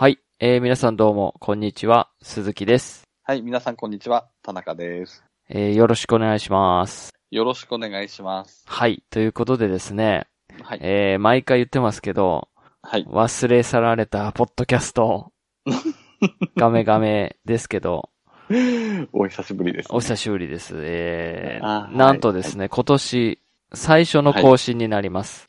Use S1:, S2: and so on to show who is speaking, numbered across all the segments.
S1: はい。えー、皆さんどうも、こんにちは。鈴木です。
S2: はい、皆さんこんにちは。田中です。
S1: えー、よろしくお願いします。
S2: よろしくお願いします。
S1: はい。ということでですね、
S2: はい。
S1: えー、毎回言ってますけど、
S2: はい。
S1: 忘れ去られたポッドキャスト、ガメガメですけど、
S2: お久しぶりです、
S1: お久しぶりです。えー、なんとですね、今年、最初の更新になります。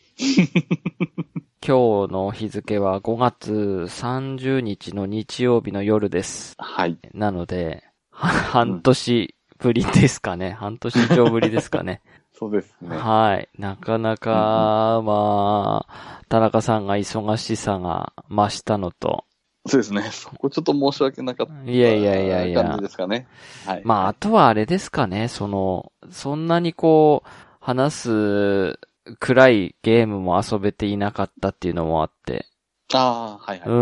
S1: 今日の日付は5月30日の日曜日の夜です。
S2: はい。
S1: なので、は半年ぶりですかね。半年以上ぶりですかね。
S2: そうですね。
S1: はい。なかなか、まあ、田中さんが忙しさが増したのと、
S2: そうですね。そこちょっと申し訳なかった。
S1: いやいやいやいや
S2: 感じですかね。はい。
S1: まあ、あとはあれですかね、その、そんなにこう、話す暗いゲームも遊べていなかったっていうのもあって、
S2: ああ、はいはい。
S1: う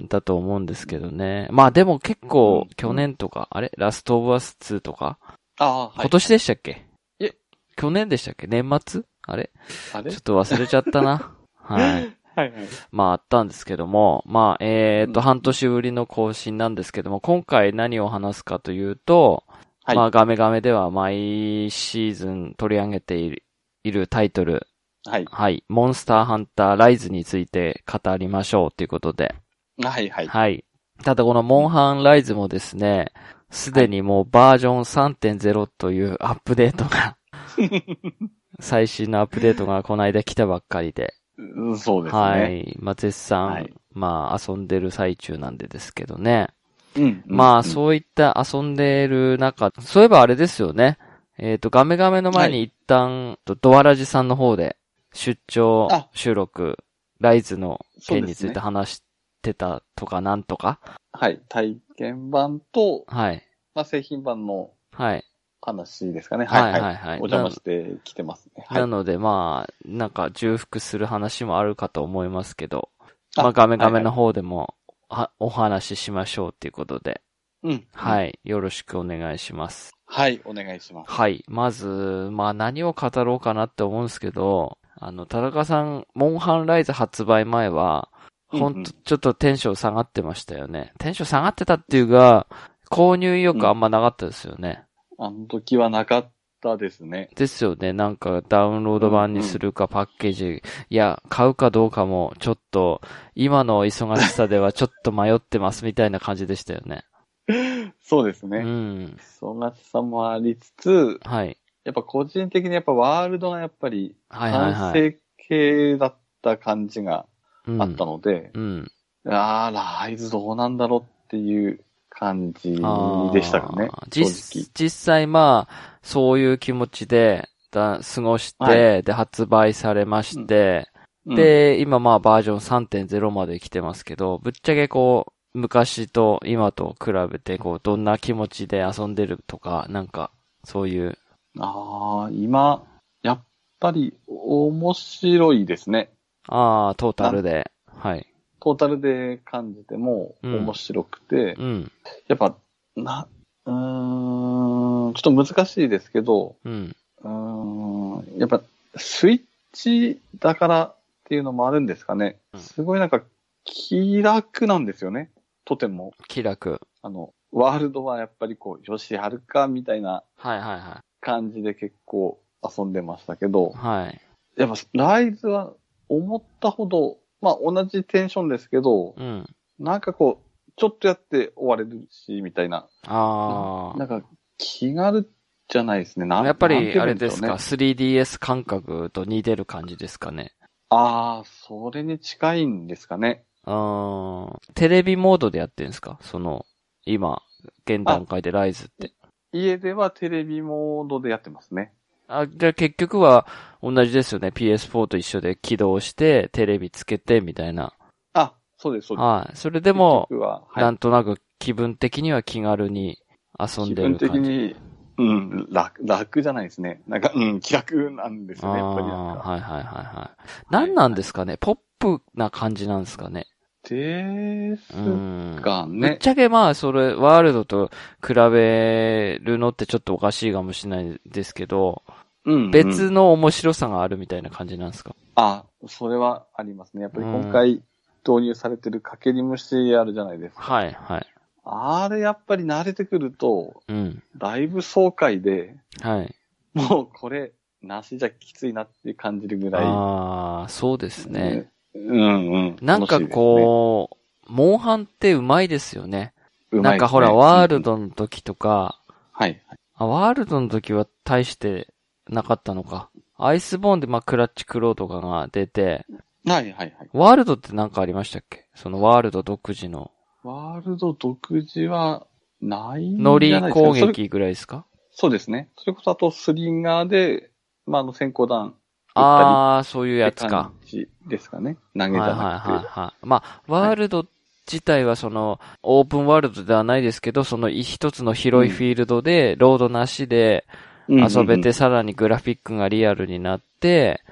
S1: ん、だと思うんですけどね。まあでも結構
S2: うん、
S1: 去年とか、あれ？ラストオブアス2とか、
S2: ああ、はい。
S1: 今年でしたっけ？
S2: いえ？
S1: 去年でしたっけ？年末？あれ？
S2: あれ？
S1: ちょっと忘れちゃったな。はい。
S2: はいはい。
S1: まああったんですけども、まあ、えー、っと、
S2: うん
S1: 半年ぶりの更新なんですけども、今回何を話すかというと、
S2: はい。
S1: まあガメガメでは毎シーズン取り上げているいるタイトル、
S2: はい。
S1: はい、モンスターハンターライズについて語りましょうということで、
S2: はいはい。
S1: はい。ただこのモンハンライズもですね、すでにもうバージョン3.0というアップデートが、最新のアップデートがこの間来たばっかりで、
S2: うんそうですね。
S1: はい。まあ、絶賛、
S2: はい
S1: まあ、遊んでる最中なんでですけどね。
S2: うん。
S1: まあ、
S2: う
S1: そういった遊んでる中、そういえばあれですよね。えっ、と、ガメガメの前に一旦、とドアラジさんの方で出張
S2: あ
S1: 収録、ライズの件について話してたとかなんとか。
S2: んはい。体験版と、
S1: はい。
S2: まあ、製品版の
S1: はい。
S2: 話ですかね。
S1: は
S2: はいいはいい。
S1: ははい。
S2: お邪魔してきてますね。はい
S1: な。ので、まあ、なんか重複する話もあるかと思いますけど、
S2: あ
S1: まあ、ガメガメの
S2: はい
S1: 方でも、はお話ししましょうっていうことで、
S2: うん。。
S1: はいい。よろしくお願いします。
S2: はい。お願いします。
S1: はい。まず、まあ何を語ろうかなって思うんですけど、あの、田中さん、モンハンライズ発売前は、ほん
S2: うんうん
S1: と、ちょっとテンション下がってましたよね。テンション下がってたっていうか、購入意欲あんまなかったですよね。
S2: あの時はなかったですね。
S1: ですよね。なんかダウンロード版にするかパッケージ、いや、買うかどうかもちょっと、今の忙しさではちょっと迷ってますみたいな感じでしたよね。う
S2: そうですね。
S1: ん。
S2: 忙しさもありつつ、
S1: はい。
S2: やっぱ個人的にやっぱワールドがやっぱり完
S1: はい。
S2: 成形だった感じが
S1: うん
S2: あったので、
S1: うん。
S2: ああ、ライズどうなんだろうっていう感じでしたかね
S1: 実
S2: 直。
S1: 実際まあ、そういう気持ちで、だ過ごして、
S2: は
S1: で、発売されまして、
S2: うん、
S1: で、今まあバージョン3.0まで来てますけど、ぶっちゃけこう、昔と今と比べて、こう、どんな気持ちで遊んでるとか、なんか、そういう、
S2: ああ、今、やっぱり面白いですね。
S1: ああ、トータルで、はい。
S2: トータルで感じても
S1: うん
S2: 面白くて、
S1: うん、
S2: やっぱ、な、うーん、ちょっと難しいですけど、
S1: うん。
S2: うーん、やっぱ、スイッチだからっていうのもあるんですかね
S1: うん。
S2: すごいなんか、気楽なんですよね。とても。
S1: 気楽。
S2: あの、ワールドはやっぱりこう、よし、やるか、みたいな
S1: はいはいは
S2: 感じで結構遊んでましたけど
S1: い。、はい。
S2: やっぱ、ライズは思ったほど、まあ同じテンションですけど、
S1: うん。
S2: なんかこう、ちょっとやって終われるし、みたいな。
S1: ああ。
S2: なんか、気軽じゃないですね。なん
S1: やっぱり、
S2: なんて言
S1: あれ
S2: うんでしょうね
S1: ですか、3DS 感覚と似てる感じですかね？
S2: ああ、それに近いんですかね。
S1: あーテレビモードでやってるんですか？その、今、現段階でライズって。
S2: 家ではテレビモードでやってますね。
S1: あ、じゃあ結局は同じですよね。PS4 と一緒で起動して、テレビつけて、みたいな。
S2: あ、そうです、そうです。
S1: はい。それでも、
S2: は、はい、
S1: なんとなく気分的には気軽に遊ん
S2: 気分
S1: でる感じ。
S2: 的に、うん、楽、楽じゃないですね。なんか、うん、気楽なんですよね、やっぱり
S1: はいはいはいはい。何なんですかね、ポップな感じなんですかね？
S2: です
S1: うん。
S2: が
S1: ぶっ
S2: ね。
S1: ちゃけまあ、それ、ワールドと比べるのってちょっとおかしいかもしれないですけど、
S2: うん、うん。
S1: 別の面白さがあるみたいな感じなんですか？
S2: あ、それはありますね。やっぱり今回、導入されてるかけり虫あるじゃないですか。
S1: はい、はい。
S2: あれやっぱり慣れてくると、
S1: うん。
S2: だいぶ爽快で、
S1: はい。
S2: もうこれ、なしじゃきついなって感じるぐらい。
S1: ああ、そうですね。
S2: うんうん。
S1: なんかこう、モンハンってうまいですよね。
S2: う、
S1: なんかほら、ワール。ドの時とか、
S2: はい。
S1: あ、ワールドの時は大してなかったのか。アイスボーンでまあクラッチクローとかが出て、
S2: はいはいはい。
S1: ワールドってなんかありましたっけ？そのワールド独自の。
S2: ワールド独自はないんじゃ
S1: 乗り
S2: ないですか？
S1: 攻撃ぐらいですか？
S2: そうですね。それこそあとスリンガーで、まあ、あの先行弾
S1: ああ、そういうやつか
S2: 感。じですかね。投
S1: はい
S2: げじゃ
S1: はいはい。はい。まあ、ワールド自体はその、オープンワールドではないですけど、その一つの広いフィールドで、ロードなしで遊べて、さらにグラフィックがリアルになって、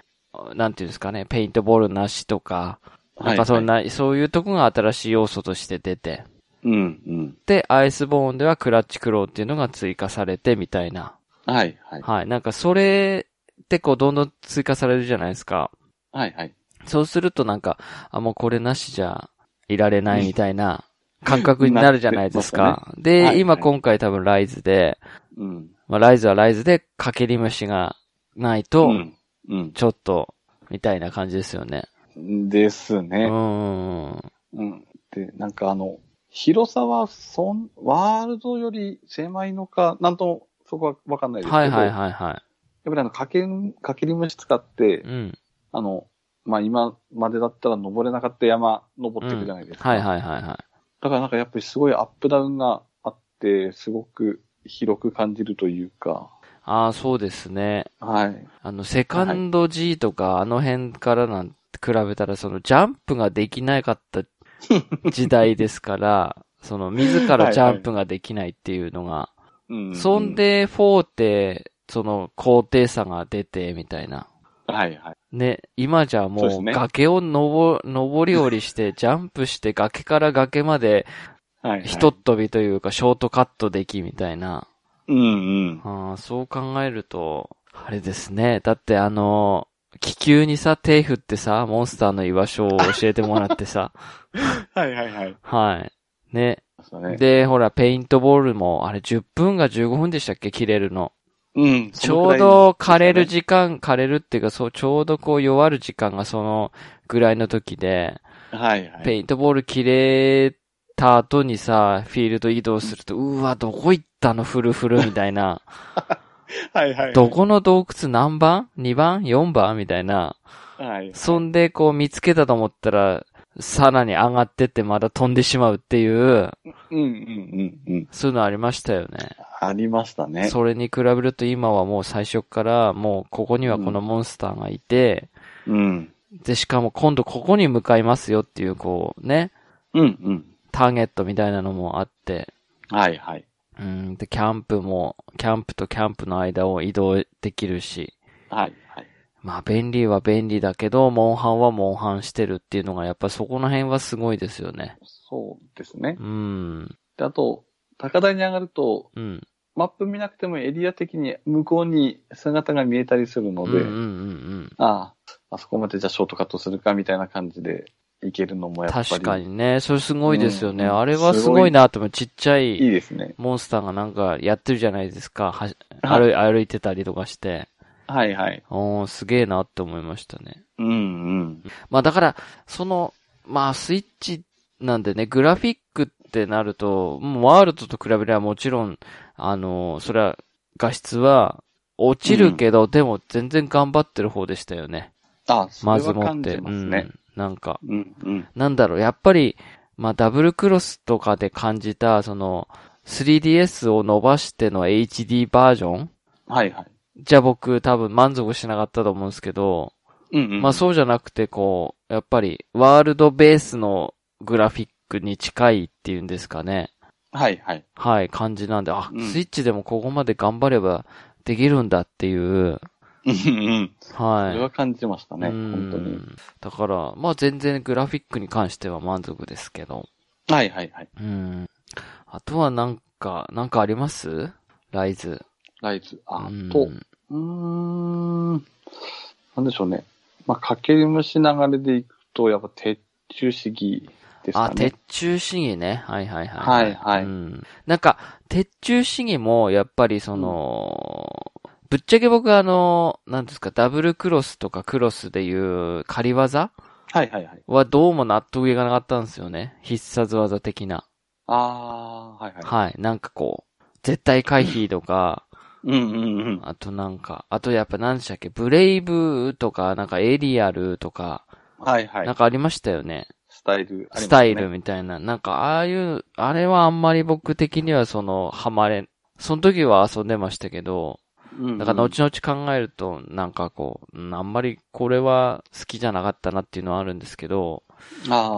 S1: なんていうんですかね、ペイントボールなしとか、なんかそん
S2: な。
S1: な、そういうとこが新しい要素として出て、
S2: うんうん。
S1: で、アイスボーンではクラッチクローっていうのが追加されてみたいな。
S2: はいはい。
S1: はい。なんかそれってこうどんどん追加されるじゃないですか。
S2: はいはい。
S1: そうするとなんか、あ、もうこれなしじゃいられないみたいな感覚になるじゃないですか。で、
S2: はい
S1: 今今回多分ライズで、
S2: うん。
S1: まあライズはライズでかけり虫がないと、
S2: うん。うん。
S1: ちょっと、みたいな感じですよね。う
S2: ですね。
S1: ん。
S2: うん。で、なんかあの、広さは、そん、ワールドより狭いのか、なんとも、そこはわかんないですけど。
S1: はいはい
S2: やっ
S1: はいは
S2: ぱりあの、かけ、かけり虫使って
S1: い。、うん。
S2: あの、まあ、今までだったら登れなかった山登っていくじゃないですか。
S1: はいはいはいはい。
S2: だからなんかやっぱりすごいアップダウンがあって、すごく広く感じるというか、
S1: ああ、そうですね。
S2: はい。
S1: あの、セカンド G とか、あの辺からなんて比べたら、そのジャンプができなかった時代ですから、その自らジャンプができないっていうのが、
S2: うん
S1: そん、で4って、その高低差が出て、みたいな。
S2: はいはい。
S1: ね、今じゃもう崖を登、登り降りして、ジャンプして崖から崖まで、
S2: はい、はい。
S1: ひとっ飛びというか、ショートカットでき、みたいな。
S2: うんうん。
S1: あーそう考えると、あれですね。だってあの、気球にさ、手振ってさ、モンスターの居場所を教えてもらってさ。
S2: はいはいはい。
S1: はい。ね、で、ほら、ペイントボールも、あれ10分が15分でしたっけ？切れるの。
S2: うん。
S1: ちょうど枯れる時間、枯れるっていうか、そう、ちょうどこう弱る時間がそのぐらいの時で、
S2: はいはい。
S1: ペイントボール切れた後にさ、フィールド移動すると、うわ、どこ行ったの？フルフルみたいな。
S2: はいはい。
S1: どこの洞窟何番 ?2 番 ?4 番？みたいな。
S2: はい。
S1: そんで、こう見つけたと思ったら、さらに上がってってまだ飛んでしまうっていう、
S2: うんうんうんうん。
S1: そういうのありましたよね。
S2: ありましたね。
S1: それに比べると今はもう最初から、もうここにはこのモンスターがいて、
S2: うん。
S1: で、しかも今度ここに向かいますよっていう、こうね、
S2: うんうん。
S1: ターゲットみたいなのもあって、
S2: はいはい。
S1: うん、で、キャンプも、キャンプとキャンプの間を移動できるし、
S2: はいはい。
S1: まあ便利は便利だけど、モンハンはモンハンしてるっていうのがやっぱそこの辺はすごいですよね。
S2: そうですね
S1: う。ん。
S2: で、あと、高台に上がると、
S1: うん。
S2: マップ見なくてもエリア的に向こうに姿が見えたりするので、
S1: うんうんうんうん。
S2: ああ、あそこまでじゃあショートカットするかみたいな感じで行けるのもやっぱり。
S1: 確か。にね、それすごいですよね。
S2: うん
S1: あれはすごいなと思う。ちっちゃ
S2: いい
S1: い
S2: ですね。
S1: モンスターがなんかやってるじゃないですか。は
S2: はい
S1: 歩い歩いてたりとかして。
S2: はいはい。
S1: おー、すげえなって思いましたね。
S2: うんうん。
S1: まあだから、その、まあスイッチなんでね、グラフィックってなると、もうワールドと比べればもちろん、あの、それは画質は落ちるけど、でも全然頑張ってる方でしたよね。
S2: あ、そ
S1: ま
S2: れは感
S1: ずもって。
S2: じますね。
S1: うん。なんか、
S2: うんうん。
S1: なんだろう、やっぱり、まあダブルクロスとかで感じた、その、3DS を伸ばしての HD バージョン？
S2: はいはい。
S1: じゃあ僕多分満足しなかったと思うんですけど、
S2: うんうん。
S1: まあそうじゃなくてこう、やっぱりワールドベースのグラフィックに近いっていうんですかね。
S2: はいはい。
S1: はい、感じなんで、あ、
S2: うん
S1: スイッチでもここまで頑張ればできるんだっていう、
S2: うんうん。そ
S1: はい。
S2: れは感じましたね。
S1: うん
S2: 本当に。
S1: だから、まあ全然グラフィックに関しては満足ですけど。
S2: はいはいはい。
S1: うん。あとはなんか、なんかあります？ライズ。
S2: ライズ。あ
S1: うん
S2: と、うーん。なんでしょうね。まあ、かける虫流れでいくと、やっぱ鉄中主義ですか
S1: あ、
S2: ね。
S1: 鉄柱主義ね。はいはいはい。
S2: はいはい
S1: うん。なんか、鉄柱主義も、やっぱりその、ぶっちゃけ僕はあの、なんですか、ダブルクロスとかクロスでいう仮技
S2: はいはいはい。
S1: はどうも納得いかなかったんですよね。必殺技的な。
S2: ああ、はいはい。
S1: はい。なんかこう、絶対回避とか、
S2: うんうんうん。
S1: あとなんか、あとやっぱ何でしたっけ、ブレイブとか、なんかエリアルとか、
S2: はいはい。
S1: なんかありましたよね。
S2: スタイルね、
S1: スタイルみたいな。なんか、ああいう、あれはあんまり僕的にはその、ハマれ、その時は遊んでましたけど、
S2: うんうん。
S1: なんか後々考えると、なんかこう、うんあんまりこれは好きじゃなかったなっていうのはあるんですけど、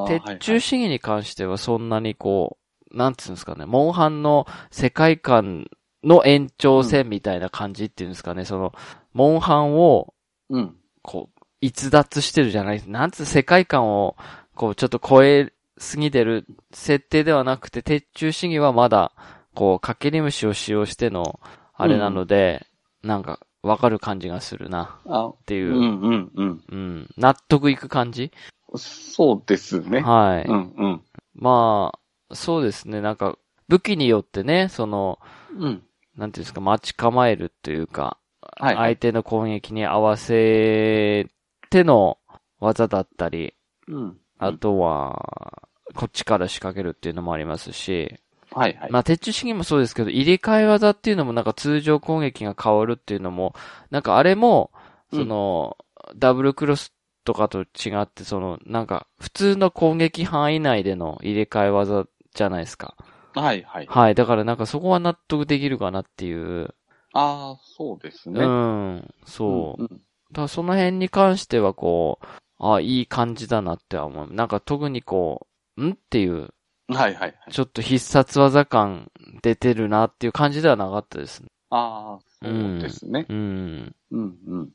S1: 鉄柱主義に関してはそんなにこう、なんつうんですかね、モンハンの世界観の延長線みたいな感じっていうんですかね、その、モンハンを、
S2: うん。
S1: こう、逸脱してるじゃないなんつう世界観を、こう、ちょっと超えすぎてる設定ではなくて、鉄柱主義はまだ、こう、かけり虫を使用しての、あれなので、なんか、わかる感じがするな、
S2: あ
S1: っていうう、
S2: んうんうん。
S1: うん、納得いく感じ？
S2: そうですね。
S1: はい。
S2: うんうん。
S1: まあ、そうですね、なんか、武器によってね、その、
S2: うん。
S1: なんていうんですか、待ち構えるというか、
S2: はいはい
S1: 相手の攻撃に合わせての技だったり、
S2: うん。
S1: あとは、こっちから仕掛けるっていうのもありますし、
S2: はいはい。
S1: まあ、鉄柱主義もそうですけど、入れ替え技っていうのもなんか通常攻撃が変わるっていうのも、なんかあれも、その、ダブルクロスとかと違って、その、なんか、普通の攻撃範囲内での入れ替え技じゃないですか。
S2: はいはい。
S1: はい。だからなんかそこは納得できるかなっていう。
S2: ああ、そうですね。
S1: うん。そう。
S2: んん
S1: だからその辺に関してはこう、あいい感じだなっては思う。なんか特にこう、ん？っていう、
S2: はいはいはい。
S1: ちょっと必殺技感出てるなっていう感じではなかったですね。
S2: ああ、そうですね。
S1: うん。
S2: うんうん。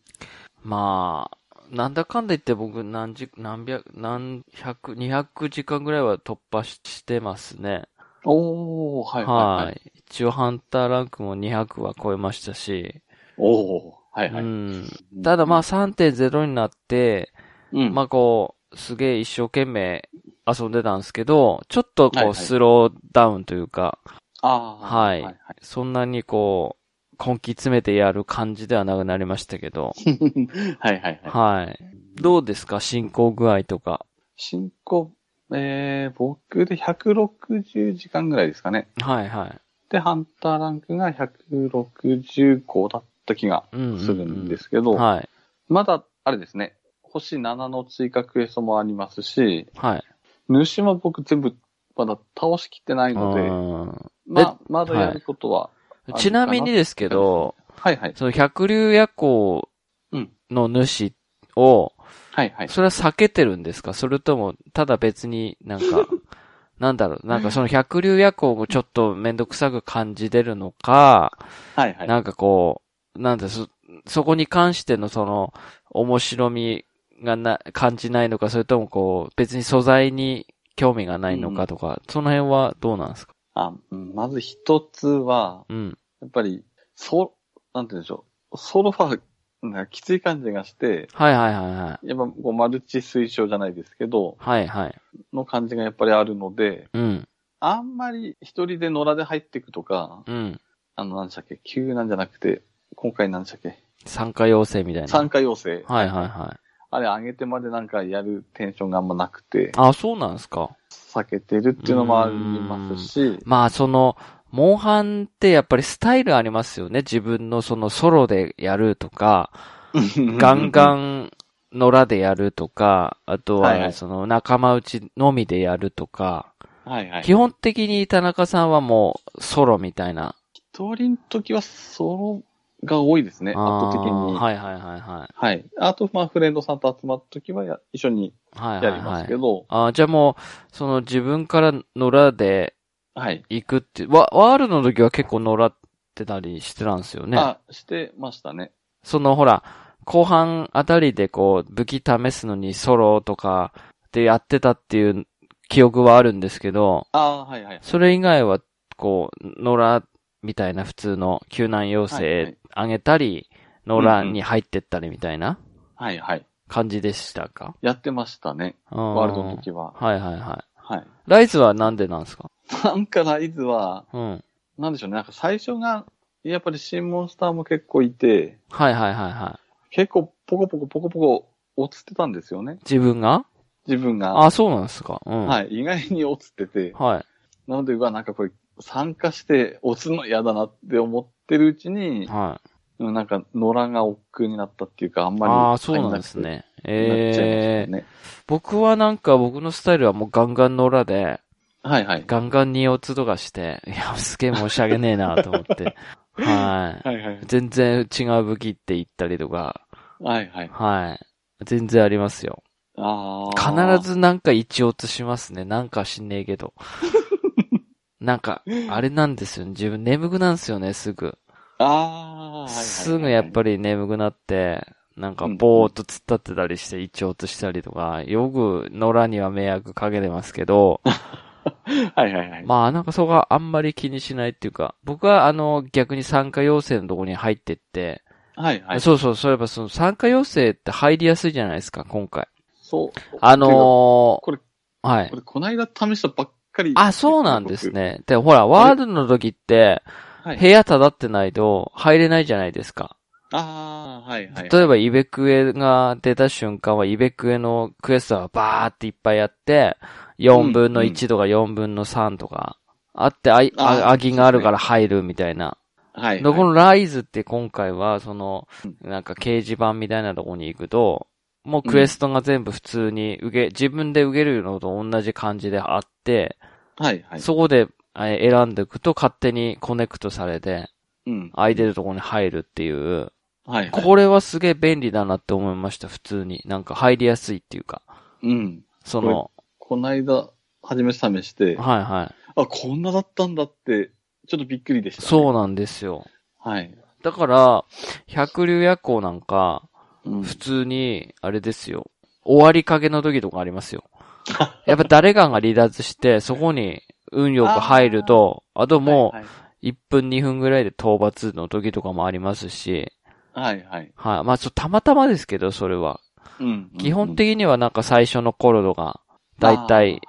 S1: まあ、なんだかんだ言って僕何時、何百、何百、二百時間ぐらいは突破ししてますね。
S2: おー、はいはい
S1: はい。
S2: はい。
S1: 一応ハンターランクも200は超えましたし。
S2: おー、はいはい。
S1: うん。ただまあ3.0になって、
S2: うん。
S1: まあこう、すげえ一生懸命遊んでたんですけど、ちょっと
S2: はいはい
S1: こうスローダウンというか、
S2: ああ、
S1: はい
S2: はい
S1: そんなにこう、根気詰めてやる感じではなくなりましたけど、
S2: はい。はいはいはい。
S1: はい。どうですか？進行具合とか。
S2: 進行、えー、僕で160時間ぐらいですかね。
S1: はいはい。
S2: で、ハンターランクが165だった気が
S1: うんうんうん
S2: するんですけど、
S1: はい。
S2: まだ、あれですね、星7の追加クエストもありますし、
S1: はい。
S2: 主も僕全部まだ倒しきってないので、
S1: うん
S2: まあ、まだやることは、
S1: ちなみにですけど、
S2: はいはい。
S1: その百竜夜行
S2: うん
S1: の主を、
S2: はいはい。
S1: それは避けてるんですか？それとも、ただ別になんか、なんだろう、なんかその百竜夜行をちょっとめんどくさく感じてるのか、
S2: はいはい。
S1: なんかこう、なんだ、そ、そこに関してのその、面白みがな、感じないのか、それともこう、別に素材に興味がないのかとか、その辺はどうなんですか？
S2: あうんまず一つは、
S1: うん。
S2: やっぱり、そ、なんて言うんでしょう。ソロファー、なんかきつい感じがして、
S1: はいはいはいはい。
S2: やっぱこうマルチ推奨じゃないですけど、
S1: はいはい。
S2: の感じがやっぱりあるので、
S1: うん。
S2: あんまり一人で野良で入っていくとか、
S1: うん。
S2: あの、なんでしたっけ、急なんじゃなくて、今回なんでしたっけ、
S1: 参加要請みたいな。
S2: 参加要請。
S1: はいはいはい。
S2: あれ上げてまでなんかやるテンションがあんまなくて、
S1: あ、そうなんですか。
S2: 避けてるっていうのもありますし、
S1: まあその、モンハンってやっぱりスタイルありますよね。自分のそのソロでやるとか、ガンガン野良でやるとか、あと
S2: は
S1: その仲間内のみでやるとか、
S2: はいはい。
S1: 基本的に田中さんはもうソロみたいな。
S2: 一人の時はソロが多いですね、圧倒的に。
S1: はいはいはいはい。
S2: はい。あと、まあ、フレンドさんと集まった時はや一緒に
S1: はいはい
S2: やりま
S1: はい。
S2: すけど、
S1: あーじゃあもう、その自分から野良で
S2: はい。
S1: 行くって、ワワールドの時は結構野良ってたりしてたんですよね。
S2: あ、してましたね。
S1: そのほら、後半あたりでこう、武器試すのにソロとかでやってたっていう記憶はあるんですけど、
S2: ああ、はいはい。
S1: それ以外は、こう、野良みたいな普通の救難要請あげたり、野良に入ってったりみたいな
S2: はいはい。
S1: 感じでしたか？
S2: やってましたね。ワ
S1: ワ
S2: ールドの時は。
S1: はいはいは
S2: はい。
S1: い。ライズはなんでなんですか？
S2: なんかライズは、
S1: うん。
S2: なんでしょうね。なんか最初が、やっぱり新モンスターも結構いて、
S1: はいはいはいはい。
S2: 結構ポコポコポコポコ落ちてたんですよね。
S1: 自分が？
S2: 自分が。
S1: あ、そうなんですか。うん。
S2: はい。意外に落ちてて。
S1: はい。
S2: なので、うわ、なんかこれ、参加して落ちるの嫌だなって思ってるうちに、
S1: はい。
S2: うんなんか、野良が億劫になったっていうか、あんまり。
S1: ああ、そうなんです。ね。ええ
S2: したね。
S1: 僕はなんか僕のスタイルはもうガンガン野良で、
S2: はいはい。
S1: ガンガンにオツとかして、いや、すげえ申し訳ねえなと思って。はい。
S2: はいはい。
S1: 全然違う武器って言ったりとか、
S2: はいはい。
S1: はい。全然ありますよ。
S2: ああ。
S1: 必。ずなんか一オツしますね。なんか知んねえけど。なんか、あれなんですよね。自分眠くなんですよね、すぐ。
S2: ああ、はいはいはい。
S1: すぐやっぱり眠くなって、なんかぼーっと突っ立ってたりして一オツしたりとか、よく野良には迷惑かけてますけど、
S2: はいはいはい。
S1: まあなんかそこはあんまり気にしないっていうか、僕はあの逆に参加要請のところに入ってって、
S2: はいはい。
S1: そうそう、そういえばその参加要請って入りやすいじゃないですか、今回。
S2: そう。
S1: あのー、
S2: これ、
S1: はい
S2: こ。れ、こないだ試したばっかり。
S1: あ、そうなんです。ね。で、ほら、ワールドの時って、
S2: はい。
S1: 部屋漂ってないと入れないじゃないですか。
S2: ああ、はいはい。
S1: 例えば、イベクエが出た瞬間は、イベクエのクエストはバーっていっぱいやって、4分の1とか4分の3とか、あって、あい、
S2: あ
S1: あ、アギがあるから入るみたいな。
S2: はい、は
S1: このライズって今回は、その、なんか掲示板みたいなとこに行くと、もうクエストが全部普通に受け、自分で受けるのと同じ感じであって、
S2: はいはい。
S1: そこでえ選んでいくと勝手にコネクトされて、
S2: うん。
S1: 空いてるところに入るっていう、
S2: はいはい。
S1: これはすげえ便利だなって思いました、普通に。なんか入りやすいっていうか。
S2: うん。
S1: その、
S2: こないだ、初めて試して、
S1: はいはい。
S2: あ、こんなだったんだって、ちょっとびっくりでした、ね。
S1: そうなんですよ。
S2: はい。
S1: だから、百竜夜行なんか、
S2: うん。
S1: 普通に、あれですよ。終わりかけの時とかありますよ。やっぱ誰かが離脱して、そこに運よく入ると、あとも
S2: はい、
S1: う1分2分ぐらいで討伐の時とかもありますし、
S2: はいはい。
S1: はい。まあ、ちょっとたまたまですけど、それは。
S2: うん。
S1: 基本的にはなんか最初の頃とか、だいたい。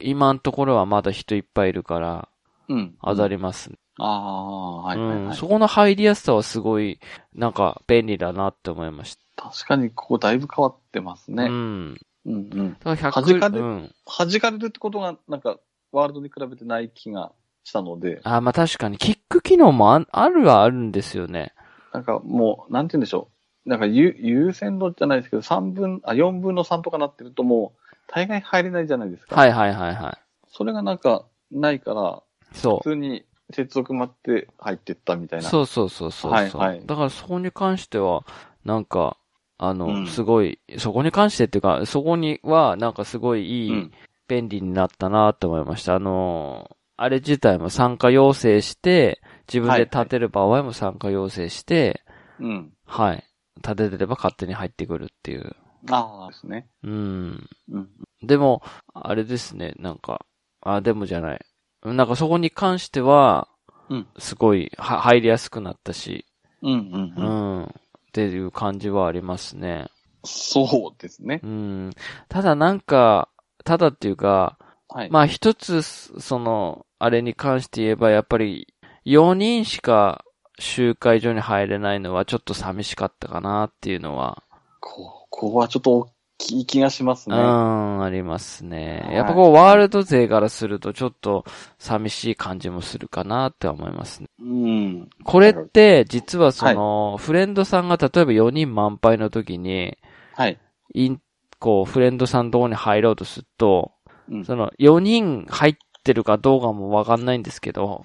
S1: 今のところはまだ人いっぱいいるから、
S2: うん。
S1: 当たりますね。
S2: ああ、はいはい
S1: うん。
S2: はい。
S1: そこの入りやすさはすごい、なんか便利だなって思いまし
S2: 確かに、ここだいぶ変わってます
S1: た。
S2: ね。
S1: う
S2: うん。
S1: ん。
S2: うん
S1: だから100、
S2: 弾かれ
S1: うん。
S2: 弾かれるってことが、なんか、ワールドに比べてない気がしたので、
S1: あ、まあ確かに、キック機能もああるはあるんですよね。
S2: なんかもう、なんて言うんでしょう。なんか優優先度じゃないですけど、三分、あ、4分の3とかなってるともう、大概入れないじゃないですか。
S1: はいはいはいはい。
S2: それがなんか、ないから、
S1: そ
S2: 普通に接続待って入ってったみた
S1: う。
S2: いな。
S1: そうそうそうそう
S2: はいはい
S1: だからそこに関しては、なんか、あの、
S2: うん
S1: すごい、そこに関してっていうか、そこには、なんかすごいいい、
S2: うん。
S1: 便利になったなって思いました。あのーあれ自体も参加要請して、自分で立てる場合も参加要請して、
S2: うん。
S1: はい。立ててれば勝手に入ってくるっていう。
S2: ああ、ですね。
S1: うん。
S2: うん。
S1: でも、あれですね、なんか、あ、でもじゃない。なんかそこに関しては、
S2: うん
S1: すごい、は、入りやすくなったし、
S2: うん、うん、
S1: う
S2: うん。
S1: ん。っていう感じはありますね。
S2: そうですね。
S1: うん。ただなんか、ただっていうか、
S2: はい。
S1: まあ一つ、その、あれに関して言えば、やっぱり、4人しか集会所に入れないのはちょっと寂しかったかなっていうのは、
S2: ここはちょっと大きい気がします
S1: う
S2: ね。
S1: ん、ありますね。
S2: はい
S1: やっぱこう、ワールド勢からするとちょっと寂しい感じもするかなって思いますね。
S2: うん。
S1: これって、実はその、フレンドさんが例えば4人満杯の時に、
S2: はい。
S1: イン、こう、フレンドさんのとこに入ろうとすると、
S2: うん
S1: その、4人入ってるかどうかもわかんないんですけど、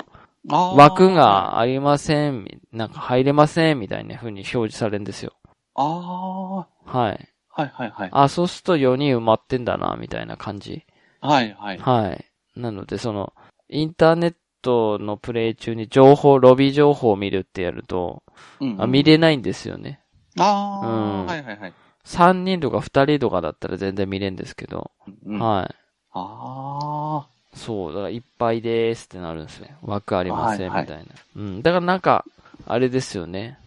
S1: 枠がありません、なんか入れません、みたいな風に表示されるんですよ。
S2: ああ、は
S1: はい。
S2: いはいはい。
S1: あ、そうすると4人埋まってんだな、みたいな感じ？
S2: はいはい。
S1: はい。なので、その、インターネットのプレイ中に情報、ロビー情報を見るってやると、
S2: うんうん
S1: あ見れないんですよね。
S2: ああ、
S1: うん
S2: はいはいはい。
S1: 3人とか2人とかだったら全然見れるんですけど、
S2: うん、
S1: はい。
S2: あ
S1: そう、だからいっぱいでーすってなるんですね。枠ありません、み
S2: はいはい
S1: たいな。うん。だからなんか、あれですよね。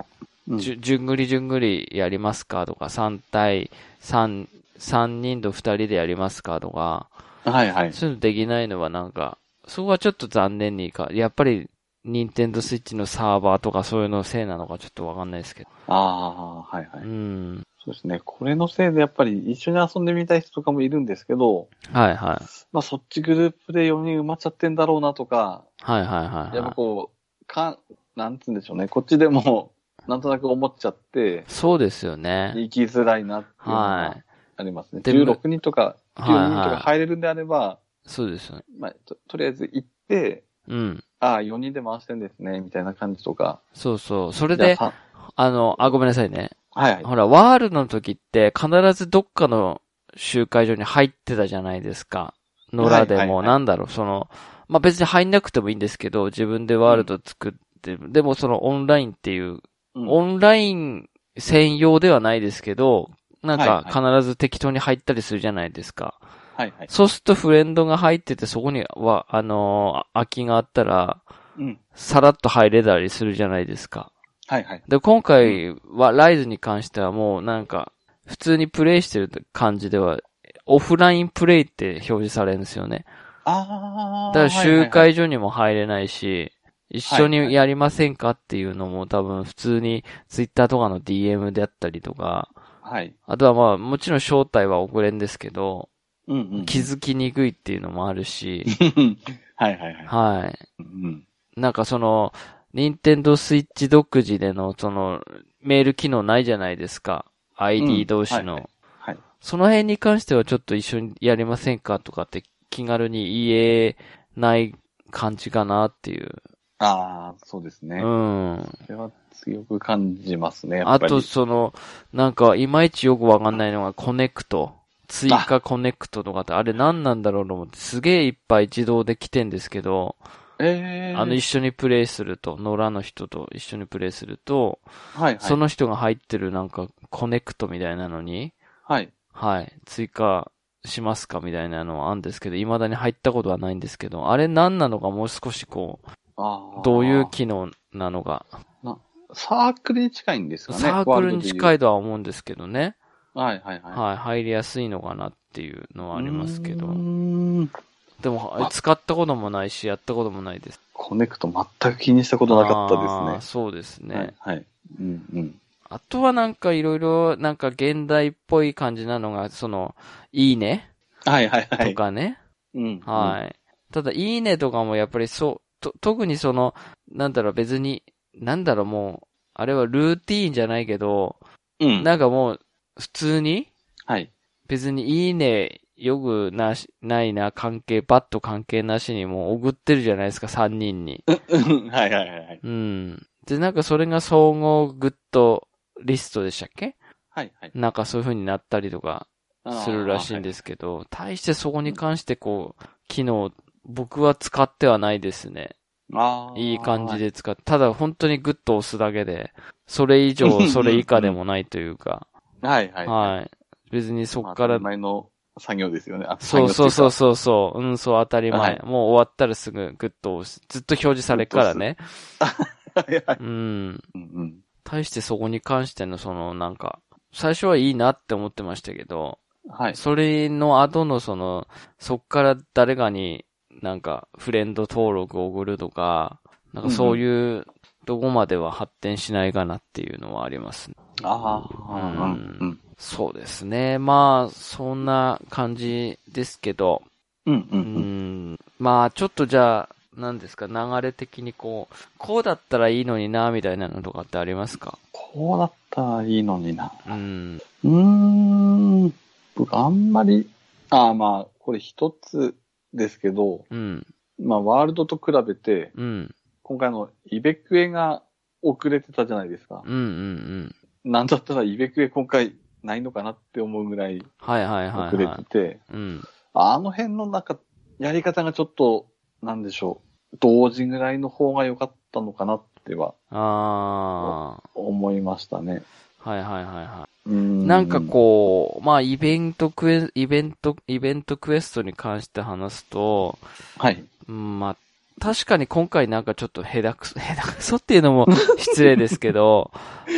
S2: うん
S1: じゅじゅんぐりじゅんぐりやりますかとか、3対3、三人と2人でやりますかとか、
S2: はいはい。
S1: そういうのできないのはなんか、そこはちょっと残念にか、やっぱり、ニンテンドスイッチのサーバーとかそういうのせいなのかちょっとわかんないですけど。
S2: ああ、はいはい。
S1: うん。
S2: そうですね。これのせいでやっぱり一緒に遊んでみたい人とかもいるんですけど、
S1: はいはい。
S2: まあそっちグループで4人埋まっちゃってんだろうなとか、
S1: はいはいはい、
S2: やっぱ
S1: はい。
S2: こう、かん、なんつうんでしょうね。こっちでも、なんとなく思っちゃって、
S1: そうですよね。
S2: 行きづらいなっていうの
S1: は
S2: が
S1: い。
S2: ありますね。
S1: で
S2: 16人とか、
S1: はい
S2: 12人とか
S1: は
S2: 入れるんであれば、
S1: そうですよね。
S2: まあと、とりあえず行って、
S1: うん。
S2: ああ、4人で回してんですね、みたいな感じとか。
S1: そうそう。それで、あの、あ、ごめんなさいね。
S2: あはいはい。
S1: ほら、ワールドの時って必ずどっかの集会所に入ってたじゃないですか。野良でも、
S2: はいはいはい
S1: なんだろう、その、まあ、別に入んなくてもいいんですけど、自分でワールド作って、でもそのオンラインっていう、
S2: うん
S1: オンライン専用ではないですけど、なんか
S2: はい
S1: 必ず適当に入ったりするじゃないですか。
S2: はいはい。
S1: そうするとフレンドが入ってて、そこには、あのー空きがあったら、
S2: うん。
S1: さらっと入れたりするじゃないですか。
S2: はいはい。
S1: で、今回は、ライズに関してはもうなんか、普通にプレイしてる感じでは、オフラインプレイって表示されるんですよね。
S2: ああ。
S1: だから集会所にも入れないし、一緒にやりませんかっていうのも多分普通にツイッターとかの DM であったりとか、
S2: はい。
S1: あとはまあもちろん招待は遅れんですけど、
S2: うんうん。
S1: 気づきにくいっていうのもあるし、
S2: はいはいはい。
S1: はい。
S2: うん。
S1: なんかその、ニンテンドースイッチ独自でのその、メール機能ないじゃないですか。ID 同士の。
S2: うんはいはい。
S1: その辺に関してはちょっと一緒にやりませんかとかって気軽に言えない感じかなっていう。
S2: ああ、そうですね。
S1: うん。
S2: それは強く感じますね、やっぱり。
S1: あと、その、なんか、いまいちよくわかんないのが、コネクト。追加コネクトとかって、あれ何なんだろうと思って、すげえいっぱい自動で来てんですけど、
S2: ええ
S1: あの、一緒にプレイすると、野良の人と一緒にプレイすると、
S2: はいはい。
S1: その人が入ってるなんか、コネクトみたいなのに、
S2: はい。
S1: はい、追加しますかみたいなのはあるんですけど、未だに入ったことはないんですけど、あれ何なのかもう少しこ。う、どういう機能なのか、
S2: サークルに近いんですかね。
S1: サークルに近
S2: い。
S1: いとは思うんですけどね。
S2: はいはいはい。
S1: はい、入りやすいのかなっていうのはありますけど
S2: うー。ん
S1: でも、使ったこともないし、やったこともないです。
S2: コネクト全く気にしたことなかったです
S1: そうですね。
S2: ね。はい。はい。うんうん。
S1: あとはなんかいろいろ、なんか現代っぽい感じなのが、その、いいね
S2: はいはいはい。
S1: とかね。
S2: うん。
S1: はい。ただ、いいねとかもやっぱりそう、と、特にその、なんだろう、別に、なんだろう、もう、あれはルーティーンじゃないけど、
S2: い。うん。
S1: なんかもう、普通に、
S2: はい。
S1: 別にいいね、よくなし、ないな、関係、バッド関係なしにもう送ってるじゃないですか、3人に。
S2: はいはいはいはい。
S1: うん。で、なんかそれが相互グッドリストでしたっけ？
S2: はいはい。
S1: なんかそういう風になったりとかするらしいんですけど、対してそこに関してこう、機能、僕は使ってはないですね。
S2: ああ。
S1: いい感じ。で使って、ただ本当にグッと押すだけで、それ以上、それ以下でもないというか、
S2: はいはい。
S1: はい。別にそ
S2: まあ
S1: っから、
S2: 前の作業ですよね。あ
S1: そうそうそう
S2: う。
S1: そうそう、うん、そう当たり前。
S2: はい
S1: もう終わったらすぐグッと押す。ずっと表示されるからね。
S2: はいはい。
S1: うん。対してそこに関してのそのなんか、最初はいいなって思ってましたけど、
S2: はい。
S1: それの後のその、そっから誰かになんかフレンド登録を送るとか、なんかそういうとこまでは発展しないかなっていうのはありますね。
S2: ああ。
S1: うん
S2: うん。
S1: そうですね。まあ、そんな感じですけど、
S2: うんう。
S1: うんん、まあちょっとじゃあ、何ですか、流れ的にこう、こうだったらいいのにな、みたいなのとかってありますか？
S2: こうだったらいいのにな。
S1: うん。
S2: うーん。僕あんまり、ああまあ、これ一つですけど、
S1: うん。
S2: まあワールドと比べて、
S1: うん。
S2: 今回のイベクエが遅れてたじゃないですか。
S1: うん。うん。うん。
S2: なんだったらイベクエ今回ないのかなって思うぐらい遅れ
S1: はい。
S2: てて、
S1: うん。
S2: あの辺のなんか、やり方がちょっと、なんでしょう。同時ぐらいの方が良かったのかなっては
S1: あ
S2: 思いましたね。
S1: あ。はいはいはいはい。なんかこう、まあイベントクエ、イベント、イベントクエストに関して話すと、
S2: はい。
S1: うんまあ、確かに今回なんかちょっと下手くそ、下手くそっていうのも 失礼ですけど、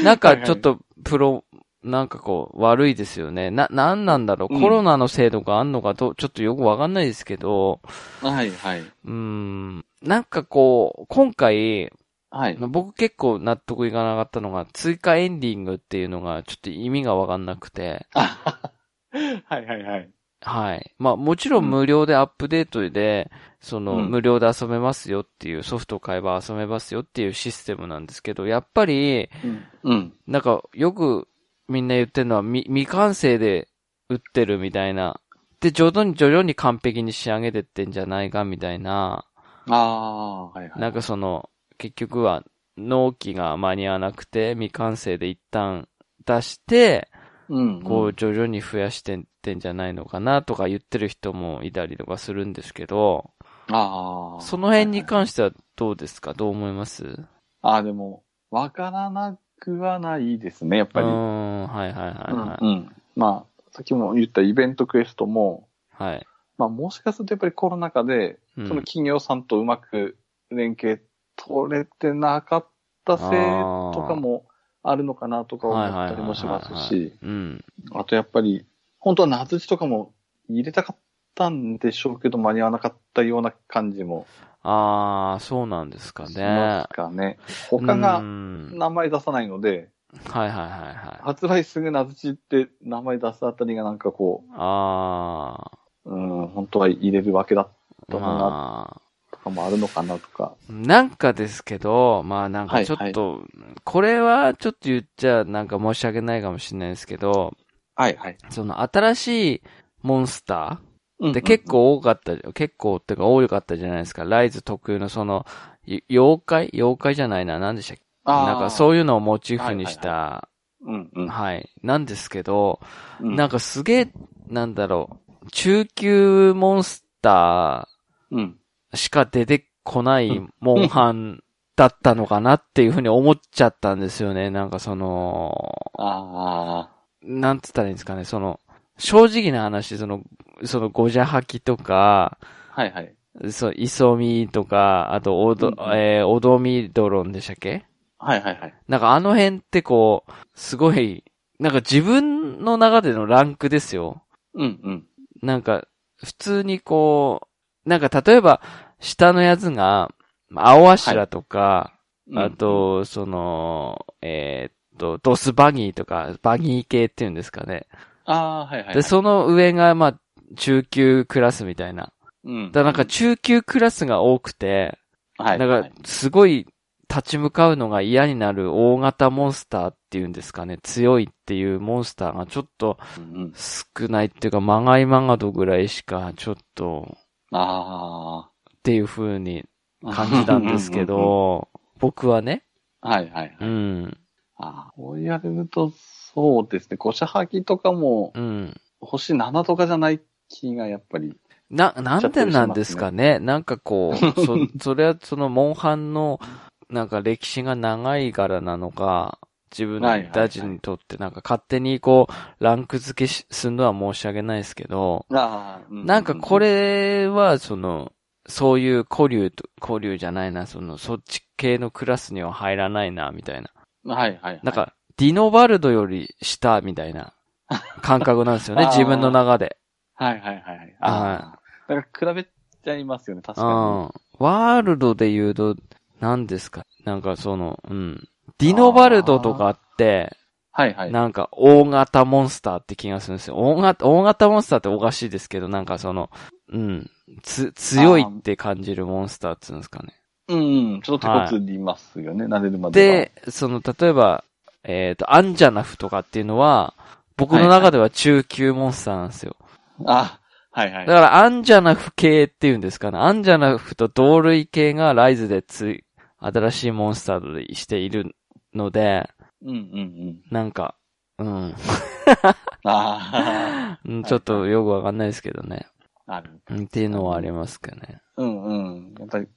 S1: なんかちょっとプロ、なんかこう、悪いですよね。な、なんなんだろう、
S2: うん
S1: コロナの制度があんのかと、ちょっとよくわかんないですけど、
S2: はい、はい。
S1: うーん、なんかこう、今回、
S2: はい。
S1: 僕結構納得いかなかったのが、追加エンディングっていうのがちょっと意味がわかんなくて、
S2: はい、はい、はい。
S1: はい。まあもちろん無料でアップデートで、その
S2: うん
S1: 無料で遊べますよっていう、ソフトを買えば遊べますよっていうシステムなんですけど、やっぱり、
S2: うん。うん。
S1: なんかよくみんな言ってるのは未未完成で売ってるみたいな。で、徐々に徐々に完璧に仕上げてってんじゃないかみたいな。
S2: ああ、はい、はい。
S1: なんかその、結局は納期が間に合わなくて未完成で一旦出して、
S2: うん。
S1: こう徐々に増やしてってんじゃないのかなとか言ってる人もいたりとかするんですけど、
S2: ああ。
S1: その辺に
S2: はい
S1: 関してはどうですか？どう思います？
S2: はいああ、でも、わからなくはないですね、やっぱり。
S1: うーん、はいはいはいは
S2: うんうん。まあ、さっきも言ったイベントクエストも、
S1: い。はい。
S2: まあもしかするとやっぱりコロナ禍で、
S1: うん
S2: その企業さんとうまく連携取れてなかったせいとかもあるのかなとか思ったりもしますし、
S1: うん。
S2: あとやっぱり、本当は夏地とかも入れたかったんでしょうけど間に合わなかったような感じも
S1: あー、そうなんですか
S2: し
S1: ね
S2: ま。すかね。他
S1: う
S2: が
S1: ん
S2: 名前出さないので、
S1: はいはいはいはい。
S2: 発売すぐ夏地って名前出すあたりがなんかこ
S1: あ
S2: う、うん、本当は入れるわけだった
S1: ー、
S2: のなかもあるのかなとか。
S1: なんかですけど、まあなんかちょっと、これはちょっと言っちゃなんか申し訳ないかもしれないですけど、
S2: はいはい。
S1: その新しいモンスタ
S2: うん
S1: ーって結、構多かった、結構っていうか多かったじゃないですか。ライズ特有のその、い妖怪？妖怪じゃないな。何でしたっけ？なんか
S2: う、
S1: そういうのをモチーフにした、
S2: うんうん。
S1: はい。なんですけど、
S2: うん
S1: なんかすげえ、なんだろう、中級モンスタ
S2: うん。
S1: ーしか出てこないモンハンだったのかなっていうふうに思っちゃったんですよね。なんかその、
S2: あ
S1: なんつったらいいんですかね、その、正直な話、その、そのゴジャハキとか、
S2: あ、はいはい。
S1: そう、イソミとか、あと、オド、
S2: うんうん
S1: えー、オドミドロンでしたっけ？
S2: はいはいはい。
S1: なんかあの辺ってこう、すごい、なんか自分の中でのランクですよ。
S2: うんうん。
S1: なんか、普通にこう、なんか例えば、下のやつが、青柱とか、
S2: うん
S1: あ、と、その、えーっと、ドスバギーとか、バギー系っていうんですかね。
S2: ああ、はいはいはい。
S1: で、その上が、まあ、中級クラスみたいな。
S2: うん。
S1: だなんか中級クラスが多くて、
S2: はい。
S1: なんか、すごい立ち向かうのが嫌になる大型モンスターっていうんですかね。強いっていうモンスターがちょっと少ないっていうか、マガイマガドぐらいしか、ちょっと、
S2: あ
S1: っていう風に
S2: あ。
S1: 感じたんですけど、僕はね。
S2: はいはいはい。
S1: うん。
S2: ああ、こう言われると、そうですね。ゴシャハギとかも、
S1: うん。
S2: 星7とかじゃない気がやっぱり。
S1: な、なんでなんですかね。なんかこう、そ、それはそのモンハンの、なんか歴史が長いからなのか、自分
S2: はいはいはい
S1: たちにとってなんか勝手にこう、ランク付けしするのは申し訳ないですけど、なんかこ、れはその、そういう古流と、古流じゃないな、その、そっち系のクラスには入らないな、みたいな。
S2: はいはい。
S1: なん、か、ディノバルドより下、みたいな感覚なんですよね、自分の中で。
S2: はいはいはい。ああ。だから比べちゃいますよね、確
S1: うん。
S2: か
S1: ワールドで言うと、何ですか？なんかその、うん。ディノバルドとかって、
S2: に。はいはい。
S1: なんか大型モンスターって気がするんですよ。大型、大型モンスターっておかしいですけど、なんかその、うん。つ、強いって感じるモンスターって言うんですかね。
S2: うんうん。ちょっと手こずりますよね、撫でるまでは。
S1: で、その、例えば、えっ、と、アンジャナフとかっていうのは、僕の中では中級モンスターなんですよ。
S2: あ、はいはい
S1: だ。から、アンジャナフ系っていうんですかね。アンジャナフと同類系がライズでつい、新しいモンスターとしているので、
S2: うんうんうん。
S1: なんか、うん。
S2: あ
S1: うん ちょっとよくわかんないですけどね。
S2: あ、ある。
S1: うんっていうのはありますかね。
S2: うんうん。やっぱり、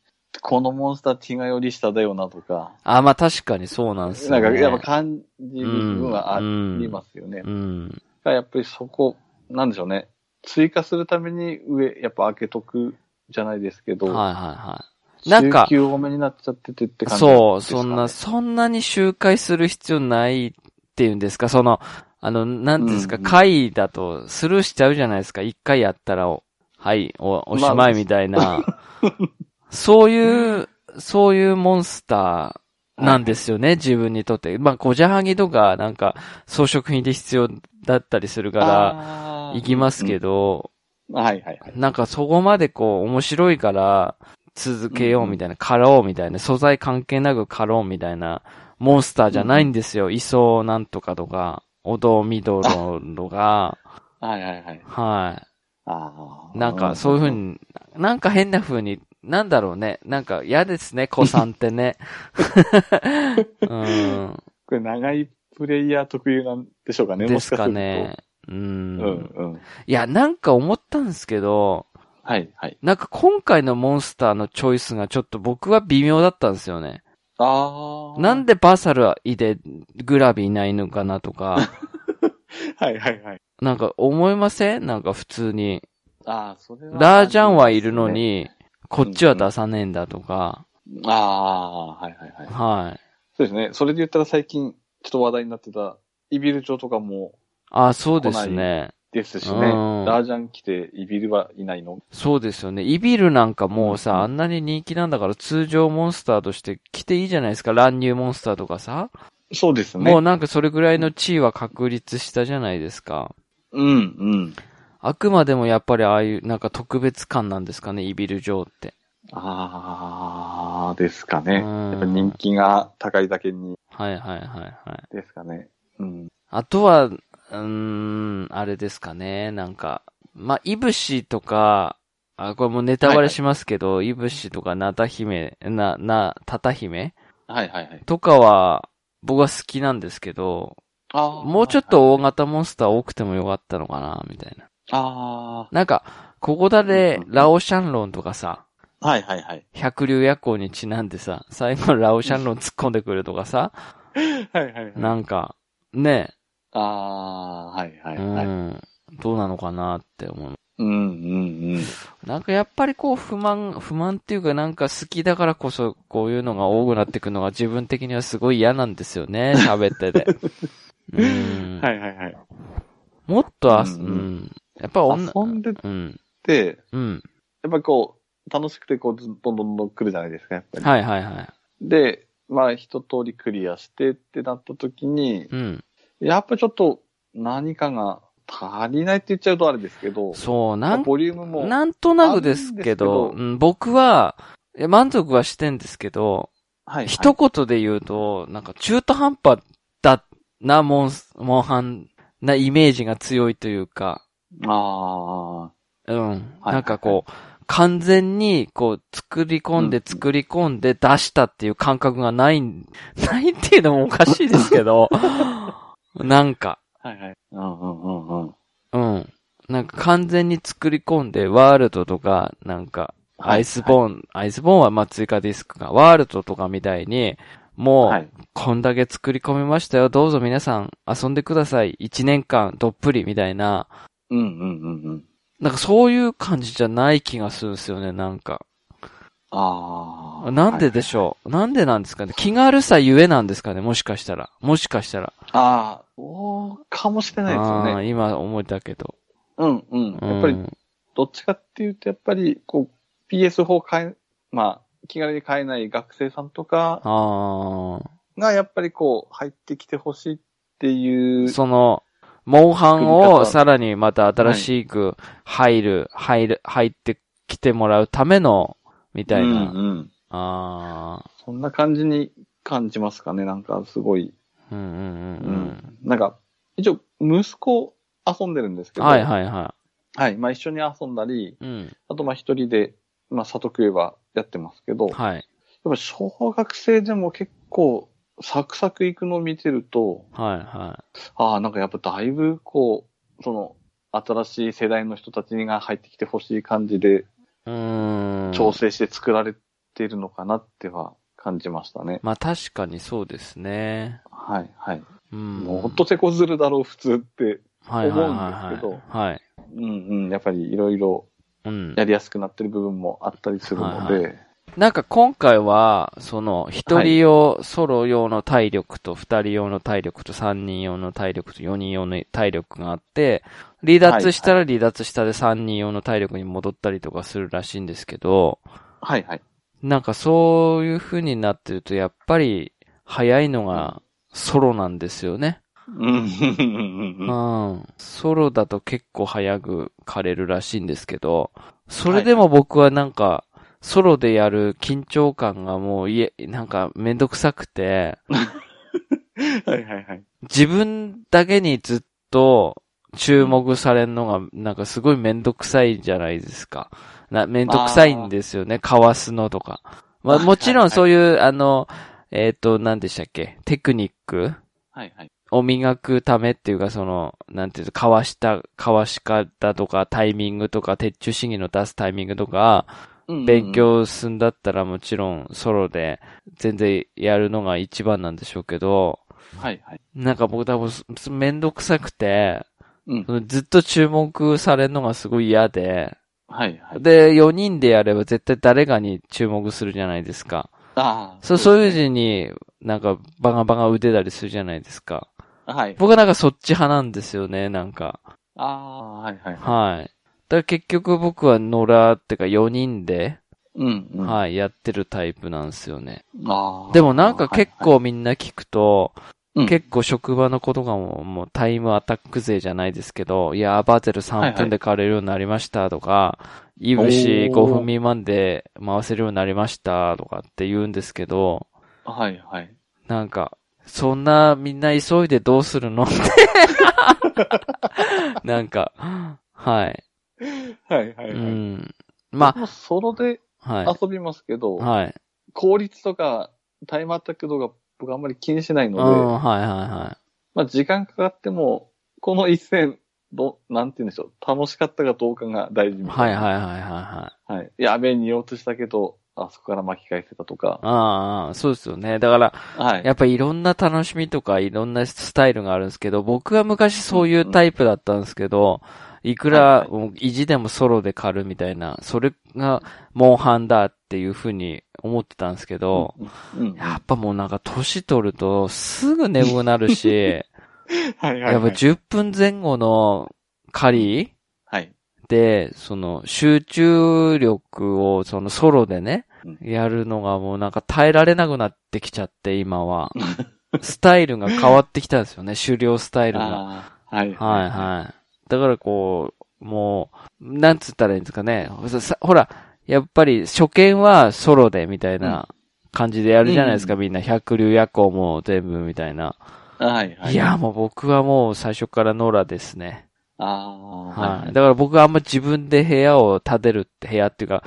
S2: このモンスター血がより下だよなとか、
S1: あ、まあ確かにそうなんですよね。
S2: なんかやっぱ感じる部分はあ
S1: うん
S2: りますよね。
S1: うん。
S2: やっぱりそこ、なんでしょうね。追加するために上、やっぱ開けとくじゃないですけど、
S1: はいはいはなんか
S2: 週休多めになっちゃっててって感じ、
S1: そう、そんな、そんなに周回する必要ないっていうんですか、その、あの、なんですか、
S2: うん
S1: 回だとスルーしちゃうじゃないですか？一回やったらお、はい、お、おしまいみたいな。そういう、そういうモンスターなんですよね、自分にとって。まあ、小じゃはぎとか、なんか、装飾品で必要だったりするから、
S2: ら
S1: 行きますけど、
S2: ど。はいはいはい。
S1: なんかそこまでこう、面白いから、続けようみたいな、狩ろうみたいな、素材関係なく狩ろうみたいな、モンスターじゃないんですよ。磯なんとかとか、おどみどろとか、
S2: はいはいはい。
S1: は
S2: あ
S1: い。なんかそういう風
S2: に。
S1: に、なんか変な風に、なんだろうね。なんか嫌ですね、子さんってね。うん。
S2: これ長いプレイヤー特有なんでしょうかね、
S1: ですか
S2: もしかすると。
S1: ね。う
S2: うん
S1: ん。
S2: うん。
S1: いや、なんか思ったんですけど、
S2: はいはい。
S1: なんか今回のモンスターのチョイスがちょっと僕は微妙だったんですよね。
S2: ああ。
S1: なんでバサルいでグラビいないのかなとか、
S2: はいはいはい。
S1: なんか思いません？なんか普通に。
S2: ああ、それは。
S1: ラージャンはいるの。に、こっちは出さねえんだとか、
S2: ああ、はいはいはい。
S1: はい。
S2: そうですね。それで言ったら最近、ちょっと話題になってた、イビル町とかも
S1: あ、そうですね。
S2: ですしね。
S1: うん
S2: ラージャン来てイビルはいないの？
S1: そうですよね。イビルなんかもうさ、
S2: うん
S1: あんなに人気なんだから通常モンスターとして来ていいじゃないですか。乱入モンスターとかさ。
S2: そうですね。
S1: もうなんかそれぐらいの地位は確立したじゃないですか。
S2: うん、うん。
S1: あくまでもやっぱりああいうなんか特別感なんですかね、イビル城って。
S2: ああ、ですかね。
S1: うん
S2: やっぱ人気が高いだけに、
S1: はいはいはいはい。
S2: ですかね。うん。
S1: あとは、うーん、あれですかね、なんか、まあ、イブシとか、あ、これもうネタバレしますけど、イブシとかナタ姫、な、な、タタ姫
S2: はいはいはい。
S1: とかは、僕は好きなんですけど、
S2: あ
S1: もうちょっと大型モンスター多くてもよかったのかな、みたいな。
S2: あ
S1: なんか、ここだで
S2: うん、
S1: ラオシャンロンとかさ、
S2: あ、はいはいはい。
S1: 百竜夜行にちなんでさ、最後ラオシャンロン突っ込んでくるとかさ、
S2: はいはいはい。
S1: なんか、ね、
S2: ああ、はいは
S1: う
S2: いはい。
S1: ん、どうなのかなって思う。
S2: うんうんうん。
S1: なんかやっぱりこう不満、不満っていうかなんか好きだからこそこういうのが多くなってくるのが自分的にはすごい嫌なんですよね、喋ってて。うん。
S2: はいはいはい。
S1: もっとあ、う
S2: うんうん
S1: ん。やっぱ女、
S2: 遊んで
S1: うん。
S2: て、
S1: うん。
S2: やっぱこう、楽しくてこう、ずどんどんどんどん来るじゃないですか、やっぱり。
S1: はいはいはい。
S2: で、まあ一通りクリアしてってなった時に、
S1: うん。
S2: やっぱちょっと何かが足りないって言っちゃうとあれですけど、
S1: そう、なん、
S2: ボリュームも、
S1: なんとなくですけど、うん、僕は、満足はしてんですけど、
S2: はい、はい。
S1: 一言で言うと、なんか中途半端だな、モンス、モンハンなイメージが強いというか、
S2: あ
S1: うん。
S2: はい
S1: なんかこう、完全に、こう、作り込んで
S2: うん。
S1: 作り込んで出したっていう感覚がないん、ないっていうのもおかしいですけど、なんか、
S2: あ、はいはい。うんうんうんうん。
S1: うん。なんか完全に作り込んで、ワールドとか、なんか、アイスボーン、アイスボーンはまあ追加ディスクが、ワールドとかみたいに、もう、
S2: はい。
S1: こんだけ作り込みましたよ。どうぞ皆さん遊んでください。一年間どっぷりみたいな、
S2: うんうんうんうん。
S1: なんかそういう感じじゃない気がするんですよね、なんか。
S2: ああ。
S1: なんででしょう、なんでなんですかね気軽さゆえなんですかねもしかしたら。もしかしたら。
S2: ああ、そうかもしれないですよね。
S1: 今思えたけど。
S2: うんうん。やっぱり、
S1: うん
S2: どっちかっていうと、やっぱり、こう、PS4 買え、まあ、気軽に買えない学生さんとか
S1: あ
S2: が、やっぱりこう、入ってきてほしいっていう
S1: あ。、その、モンハンを
S2: 方
S1: さらにまた新しく入る、入る、入ってきてもらうための、みたいな。
S2: うんうん。
S1: ああ。
S2: そんな感じに感じますかね。なんか、すごい。
S1: うんうんうん
S2: う
S1: うん。
S2: ん。なんか、一応、息子遊んでるんですけど、
S1: はいはいは
S2: はい。まあ一緒に遊んだり、
S1: い。うん。
S2: あとまあ一人で、まあ里食えばやってますけど、やっ
S1: はい。
S2: ぱ小学生でも結構サクサクいくのを見てると、
S1: はいは
S2: ああ、なんかやっぱだいぶこう、その、新しい世代の人たちが入ってきてほしい感じで
S1: い。うーん。
S2: 調整して作られているのかなっては感じましたね。
S1: まあ確かにそうですね。
S2: はい、はい。
S1: うん。
S2: もうほんと手こずるだろう、普通って。
S1: はいはいはい
S2: 思うんですけど
S1: はい。はい。
S2: うんうん。やっぱりいろいろ
S1: うん。
S2: やりやすくなってる部分もあったりするので、
S1: はいなんか今回は、その、一人用、ソロ用の体力と、二人用の体力と、三人用の体力と、四人用の体力があって、離脱したら離脱したで三人用の体力に戻ったりとかするらしいんですけど、
S2: はいはい。
S1: なんかそういう風になってると、やっぱり、早いのがソロなんですよね。
S2: うん。
S1: ソロだと結構早く枯れるらしいんですけど、それでも僕はなんか、ソロでやる緊張感がもう、いえ、なんかめんどくさくて、
S2: はいはいはい。
S1: 自分だけにずっと注目されるのが、なんかすごいめんどくさいじゃないですか。な、めんどくさいんですよね、かわすのとか。まあもちろんそういう、あの、えっ、ー、と、何でしたっけ？テクニック？
S2: はいはい。
S1: を磨くためっていうか、その、なんていうかわした、かわし方とか、タイミングとか、鉄柱主義の出すタイミングとか、勉強すんだったらもちろんソロで全然やるのが一番なんでしょうけど、
S2: はいはい。
S1: なんか僕多分めんどくさくて、
S2: うん、
S1: ずっと注目されるのがすごい嫌で、
S2: はいはい。
S1: で、4人でやれば絶対誰かに注目するじゃないですか。
S2: ああ。
S1: そう、そういう時に、なんかバカバカ腕たりするじゃないですか。
S2: はい。
S1: 僕はなんかそっち派なんですよね、なんか。
S2: ああ、はいはい。
S1: はい。だから結局僕は野良ってか4人で、
S2: うん、うん、
S1: はい、やってるタイプなんですよね。
S2: あ
S1: でもなんか結構みんな聞くと、
S2: はいはい、
S1: 結構職場のことがもうもうタイムアタック勢じゃないですけど、いや、バーゼル3分で変われるようになりましたとか、はいはい、イブシ5分未満で回せるようになりましたとかって言うんですけど、
S2: はいはい。
S1: なんか、そんなみんな急いでどうするの？ってなんか、はい。
S2: はいはいはい。
S1: うん。まあ。
S2: ソロで遊びますけど、
S1: はい。
S2: 効率とかタイムアタック動画僕あんまり気にしないので、
S1: はいはいはい。
S2: まあ時間かかっても、この一戦、ど、なんて言うんでしょう、楽しかったかどうかが大事み
S1: たいな。はいはいはいは
S2: いはい。はい。やべえ、に落としたけど、あそこから巻き返せたとか。
S1: ああ、そうですよね。だから、はい。やっぱいろんな楽しみとかいろんなスタイルがあるんですけど、僕は昔そういうタイプだったんですけど、いくら、意地でもソロで狩るみたいな、それが、モンハンだっていうふうに思ってたんですけど、やっぱもうなんか年取ると、すぐ眠くなるし、
S2: はいはい、
S1: やっぱ10分前後の狩り
S2: はい。
S1: で、その集中力をそのソロでね、やるのがもうなんか耐えられなくなってきちゃって、今は。スタイルが変わってきたんですよね、狩猟スタイルが。
S2: はい。
S1: はいはい。だからこう、もう、なんつったらいいんですかね。ほら、やっぱり初見はソロでみたいな感じでやるじゃないですか、うん、みんな。百竜夜行も全部みたいな。
S2: はいはい。
S1: いや、もう僕はもう最初からノラですね。
S2: あ
S1: あ。はい。だから僕はあんま自分で部屋を建てるって、部屋っていうか、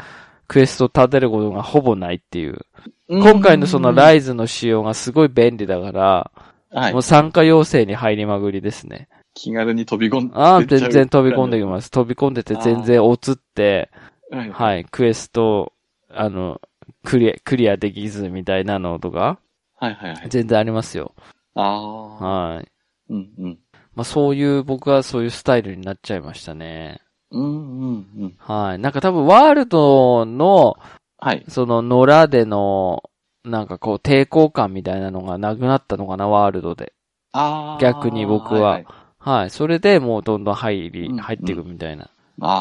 S1: クエストを建てることがほぼないっていう。今回のそのライズの仕様がすごい便利だから、はい、もう参加要請に入りまぐりですね。
S2: 気軽に飛び込んで
S1: ああ、全然飛び込んできます。飛び込んでて全然落つって、はい、はい、クエスト、あの、クリア、クリアできずみたいなのとか、
S2: はいはいはい。
S1: 全然ありますよ。
S2: ああ。
S1: はい。
S2: うんうん。
S1: まあそういう、僕はそういうスタイルになっちゃいましたね。
S2: うんうんうん。
S1: はい。なんか多分ワールドの、
S2: はい。
S1: その野良での、なんかこう抵抗感みたいなのがなくなったのかな、ワールドで。
S2: ああ。
S1: 逆に僕は。はい、はいはい。それでもうどんどん入り、入っていくみたいな。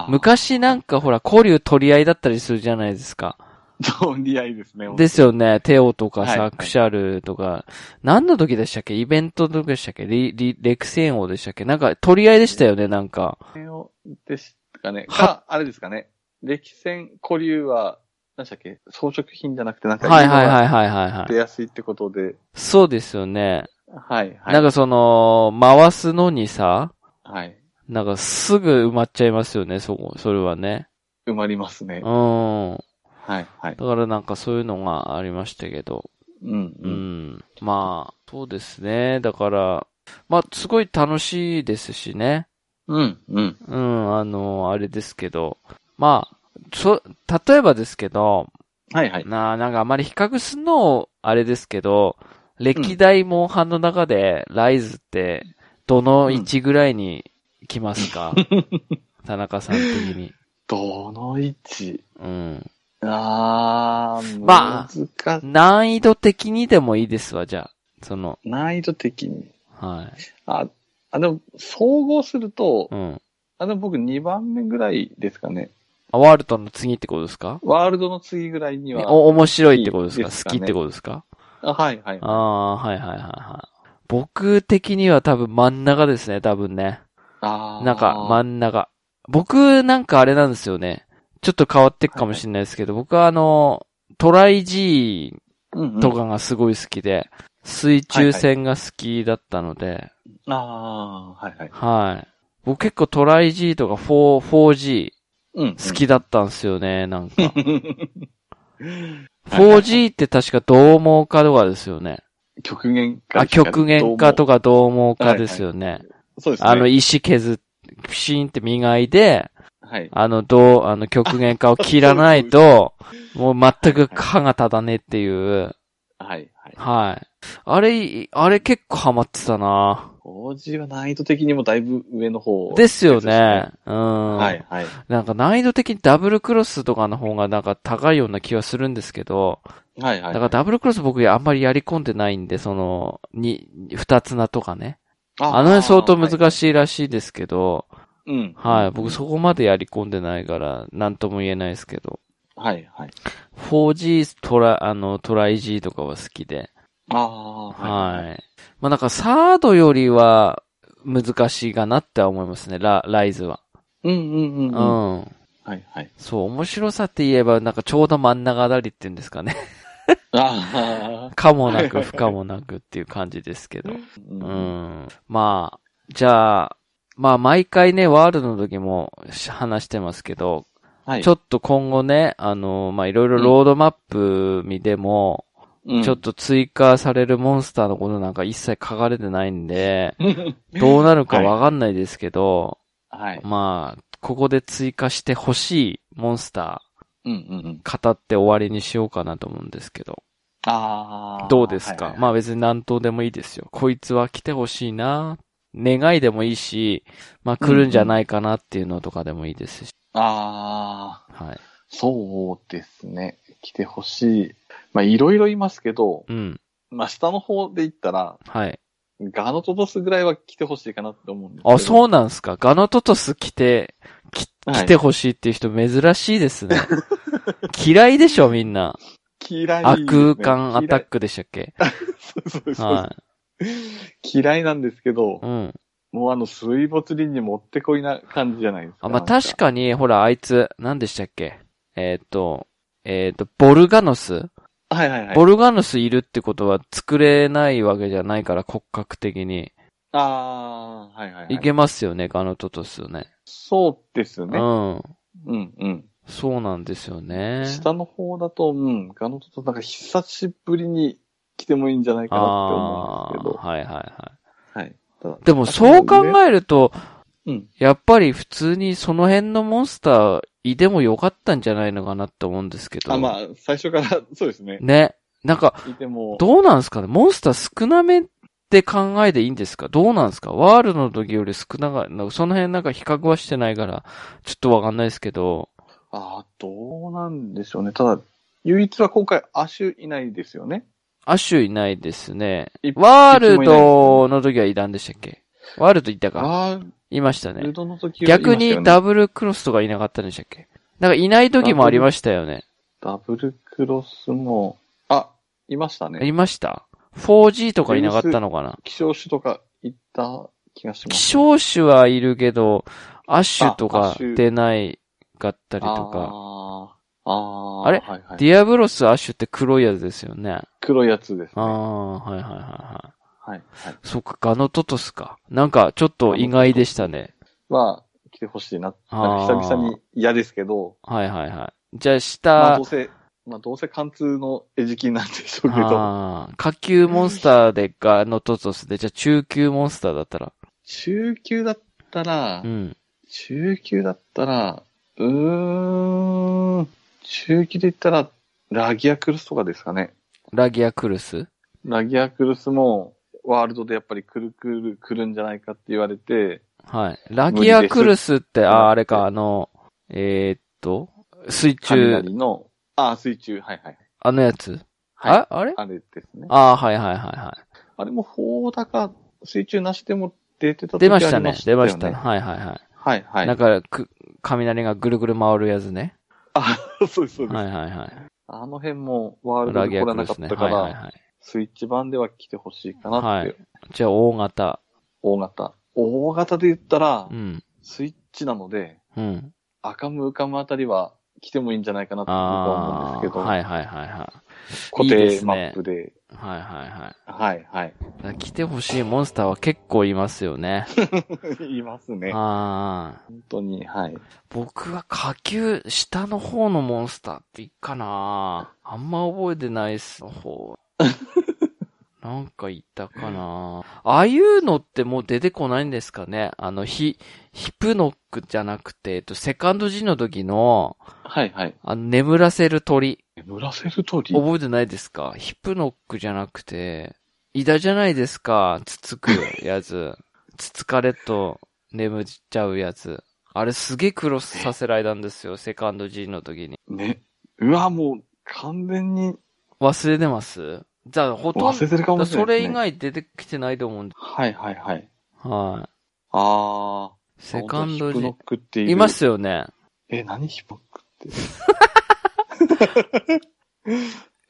S1: 昔なんかほら、古流取り合いだったりするじゃないですか。
S2: 取り合いですね。
S1: ですよね。テオとかさ、はい、クシャルとか。何の時でしたっけ？イベントの時でしたっけ？リ、リ、レクセン王でしたっけ？なんか取り合いでしたよね、なんか。
S2: レクセン王でしたかね。か、あれですかね。歴戦古流は、何でしたっけ？装飾品じゃなくてなんか
S1: はいはいはいはいはい、はい。
S2: 出やすいってことで。
S1: そうですよね。
S2: はい、はい。
S1: なんかその、回すのにさ、
S2: はい。
S1: なんかすぐ埋まっちゃいますよね、そこ、それはね。
S2: 埋まりますね。
S1: うん。はい
S2: はい。だ
S1: からなんかそういうのがありましたけど。
S2: うん、
S1: うん。うん。まあ、そうですね。だから、まあ、すごい楽しいですしね。
S2: うん、うん。
S1: うん、あの、あれですけど。まあ、そ、例えばですけど、
S2: はいはい。
S1: なあ、なんかあまり比較するの、あれですけど、歴代モンハンの中で、ライズって、どの位置ぐらいに来ますか、うん、田中さん的に。
S2: どの位置？
S1: うん。
S2: ああー、
S1: まあ
S2: 難
S1: 易度的にでもいいですわ、じゃあ。その、
S2: 難易度的に。
S1: はい。
S2: あ、あ、でも、総合すると、
S1: うん。
S2: あ、でも僕2番目ぐらいですかね。
S1: あワールドの次ってことですか？
S2: ワールドの次ぐらいには。
S1: お、面白いってことですか？
S2: いいですかね
S1: 好きってことですか？
S2: あはいはい。
S1: ああ、はいはいはいはい。僕的には多分真ん中ですね、多分ね。なんか真ん中。僕なんかあれなんですよね。ちょっと変わってくかもしれないですけど、僕はあの、トライ G
S2: うんうん
S1: とかがすごい好きで、水中戦が好きだったので、
S2: ああ、はいはい。
S1: はい。僕結構トライ G とか 4, 4G
S2: うん。
S1: 好きだったんですよね、なんか。
S2: うん。
S1: 4G って確か同網化とかですよね。
S2: 極限化。
S1: あ、極限化と
S2: か。
S1: か同網化ですよね。
S2: そうですね。
S1: あの、石削っ、ピシーンって磨いて、
S2: はい。
S1: あの、どう、あの、極限化を切らないと、もう全く歯が立たねえっていう。
S2: はい。はい。
S1: はい。あれ、あれ結構ハマってたな
S2: 4G は難易度的にもだいぶ上の方。
S1: ですよね。うん。
S2: はい、はい。
S1: なんか難易度的にダブルクロスとかの方がなんか高いような気はするんですけど、
S2: はい、はい。
S1: だからダブルクロス僕あんまりやり込んでないんで、その、に、二つなとかね。あの辺相当難
S2: い。
S1: しいらしいですけど、
S2: うん。
S1: はい。僕そこまでやり込んでないから、なんとも言えないですけど。
S2: はい、はい。
S1: 4G トラ、あの、トライ G とかは好きで。
S2: ああ、
S1: はい。まあなんかサードよりは難しいかなっては思いますね、ラ、ライズは。
S2: うんうんうん。
S1: う
S2: うん。
S1: ん。
S2: はい、はい。
S1: そう、面白さって言えば、なんかちょうど真ん中あたりって言うんですかね。かもなく不可もなくっていう感じですけど。
S2: う。
S1: うんん。まあ、じゃあ、まあ毎回ね、ワールドの時も話してますけど、
S2: はい。
S1: ちょっと今後ね、あの、まあいろいろロードマップ見ても、
S2: うん
S1: ちょっと追加されるモンスターのことなんか一切書かれてないんで、どうなるかわかんないですけど、
S2: はい。
S1: まあ、ここで追加してほしいモンスタ。ー、語って終わりにしようかなと思うんですけど。
S2: ああ。
S1: どうですか、
S2: はいはい
S1: まあ別に何とでもいいですよ。こいつは来てほしいな。願いでもいいし、まあ来るんじゃないかなっていうのとかでもいいですし。
S2: ああ、
S1: はい。
S2: そうですね。来てほしい。まあ、いろいろいますけど、
S1: うん。
S2: まあ、下の方で言ったら、
S1: はい。
S2: ガノトトスぐらいは来てほしいかなって思うんです。
S1: あ、そうなんすか？ガノトトス来て、き
S2: はい
S1: 来てほしいっていう人珍しいですね。嫌いでしょ、みんな。
S2: 嫌い、
S1: 悪空間アタックでしたっけ？
S2: そうそうそう
S1: は
S2: 嫌いなんですけど
S1: い。、うん。
S2: もうあの水没林にもってこいな感じじゃないですか。
S1: あ、まあ、確かに、ほら、あいつ、何でしたっけ？えっ、と、えっ、と、ボルガノス、
S2: はいはいはい。
S1: ボルガノスいるってことは作れないわけじゃないから、骨格的に。
S2: ああ、はいはい、はい。
S1: いけますよね、ガノトトスね。
S2: そうですね。
S1: うん。
S2: うんうん。
S1: そうなんですよね。
S2: 下の方だと、うん、ガノトトなんか久しぶりに来てもいいんじゃないかなって思うんですけど。
S1: はいはいは
S2: はい。ただ
S1: い。でもそう考えると、
S2: うん。
S1: やっぱり普通にその辺のモンスターいてもよかったんじゃないのかなって思うんですけど。
S2: あ、まあ、最初から、そうですね。
S1: ね。なんか、どうなんですかね？モンスター少なめって考えでいいんですか？どうなんですか？ワールドの時より少なか、なんかその辺なんか比較はしてないから、ちょっとわかんないですけど。
S2: ああ、どうなんでしょうね。ただ、唯一は今回、アシュいないですよね。
S1: アシュいないですね。
S2: 一
S1: ワールドの時はいたんでしたっけ？ワールドいたか
S2: ああ、
S1: いましたね
S2: ル。ドの時はいました
S1: 逆
S2: よね
S1: にダブルクロスとかいなかったんでしたっけ？なんかいない時もありましたよね。
S2: ダブルクロスも、あ、いましたね。
S1: いました ?4G とかいなかったのかな？
S2: 希少種とかいった気がします。
S1: 希少種はいるけど、アッシュとか
S2: あアッシュ
S1: 出ないかったりとか。
S2: ああ、あ
S1: れ？
S2: はいはい、
S1: ディアブロスアッシュって黒いやつですよね。
S2: 黒いやつですね。
S1: あ
S2: は
S1: あ、はいはいはいはい。
S2: はい。
S1: そっか、ガノトトスか。なんかちょっと意外でしたね。
S2: は、来てほしいな。
S1: あー
S2: なんか久々に嫌ですけど、
S1: はいはいはい。じゃあ
S2: まあ
S1: 下
S2: どう、せ、まあどうせ貫通の餌食なんでしょうけど、
S1: 下級モンスターでガノトトスで、じゃあ中級モンスターだったら。
S2: 中級だったら
S1: う、ん。
S2: 中級だったら、うーん、中級で言ったら、ラギアクルスとかですかね。
S1: ラギアクルス？
S2: ラギアクルスも、ワールドでやっぱり来る来る来るんじゃないかって言われて、
S1: はい。ラギアクルスって、ああれか、あの、えーっと、水中、
S2: 雷の、あ、水中、はいはい。
S1: あのやつ
S2: はい。
S1: あ、あれ？
S2: あれですね。
S1: ああ、はいはいはいはい。
S2: あれも砲だか、水中なしでも出てた時
S1: 出ましたね。出ましたね。
S2: ね。
S1: はいはいはい。
S2: はいはい。
S1: なんか、く、雷がぐるぐる回るやつね。
S2: あ、そうですそうです。
S1: はいはいはい。
S2: あの辺もワールド
S1: 裏
S2: で来らなか。ったから、
S1: はいはいはい。
S2: スイッチ版では来てほしいかなって、
S1: はいじゃあ、大型。
S2: 大型。大型で言ったら
S1: う、ん。
S2: スイッチなので、
S1: うん。
S2: 赤ムウカムあたりは来てもいいんじゃないかなと僕は思うんですけど、
S1: はいはいはいはい。
S2: 固
S1: いいで
S2: 定マ
S1: すね
S2: ップで、
S1: はいはいはい。
S2: はいはい。
S1: だから来てほしいモンスターは結構いますよね。
S2: いますね。
S1: ああ。
S2: 本当に、はい。
S1: 僕は下級、下の方のモンスターっていいかなあんま覚えてないっす、の方。なんかいたかなああいうのってもう出てこないんですかねあの、ヒ、ヒプノックじゃなくて、えっと、セカンド G の時の、
S2: はいはい。
S1: あの、眠らせる鳥。
S2: 眠らせる鳥？
S1: 覚えてないですか？ヒプノックじゃなくて、イダじゃないですか？つつく やつ。つつかれと眠っちゃうやつ。あれすげえクロスさせられたんですよ、セカンド G の時に。
S2: ね。うわ、もう、完全に
S1: 忘れてます？じゃあ、ほとんど、
S2: もしれない、
S1: それ以
S2: ね。
S1: 外出てきてないと思うんで。
S2: はいはいはい。
S1: はい。
S2: あー。
S1: セカンド
S2: ヒプ
S1: G
S2: ノ。ックっていう。
S1: いますよね。
S2: え、何ヒプノックって？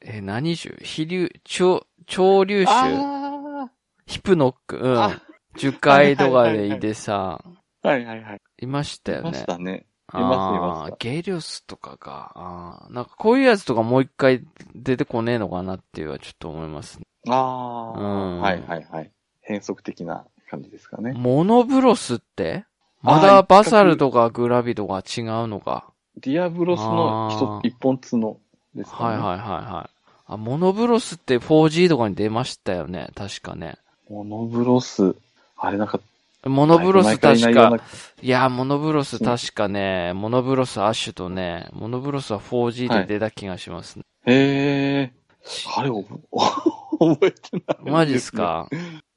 S1: え、何種飛流、超、超流種
S2: あ
S1: ヒプノック。うん
S2: あ。
S1: 10回とかでいてさ、
S2: ー。はいはいはい。
S1: いましたよ
S2: いま
S1: ね
S2: し。たね。いますいま
S1: あ
S2: す
S1: ーゲリオスとかが、あーなんかこういうやつとかもう一回出てこねえのかなっていうのはちょっと思いますね。
S2: あー。
S1: うん
S2: はいはいはい。変則的な感じですかね。
S1: モノブロスって？まだバサルとかグラビとか違うのか？
S2: ディアブロスの一一本角ですかね。
S1: はいはいはいはい。あ、モノブロスって 4G とかに出ましたよね。確かね。
S2: モノブロス。あれなんか、
S1: モノブロス確
S2: いような
S1: か、いや、モノブロス確かね、モノブロスアッシュとね、モノブロスは 4G で出た気がしますね。
S2: へえ。あれ、お 覚えてない。
S1: マジっすか？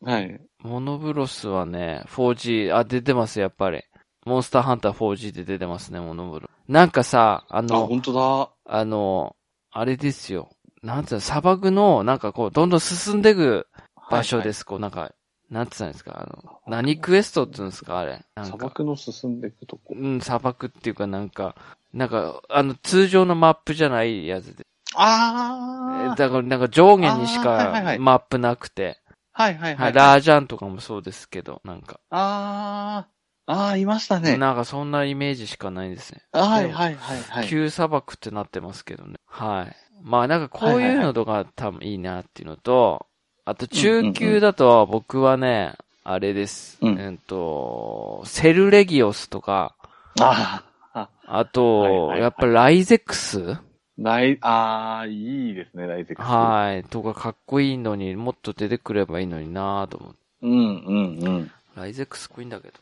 S2: はい。
S1: モノブロスはね、4G、あ、出てます、やっぱり。モンスターハンター 4G で出てますね、モノブロ。なんかさ、あ
S2: あ、
S1: の、
S2: 本当だ。
S1: あの、あれですよ。なんつうの、砂漠の、なんかこう、どんどん進んでいく場所です。こう、なんか、なんつうんですか、あの、何クエストって言うんですか、あれ。なんか、
S2: 砂漠の進んでいくとこ。
S1: うん、砂漠っていうかなんか、なんか、あの、通常のマップじゃないやつで。
S2: あ
S1: だから、なんか上下にし
S2: あーはいはいはい
S1: かマップなくて。
S2: はいはいは。
S1: はいい、ラージャンとかもそうですけど、なんか。
S2: ああ、ああ、いましたね。
S1: なんかそんなイメージしかないですね。
S2: はいはいはいはい。
S1: 旧砂漠ってなってますけどね。はい。まあなんかこういうのとか多分いいなっていうのと、あと中級だと僕はね、あれです。
S2: うん
S1: えっと、セルレギオスとか、
S2: ああ、
S1: と、やっぱライゼックス？
S2: ライ、ああ、いいですね、ライゼックス。
S1: はい。とかかっこいいのにもっと出てくればいいのになと思って。
S2: うんうんうん。
S1: ライゼックスかっこいいんだけど。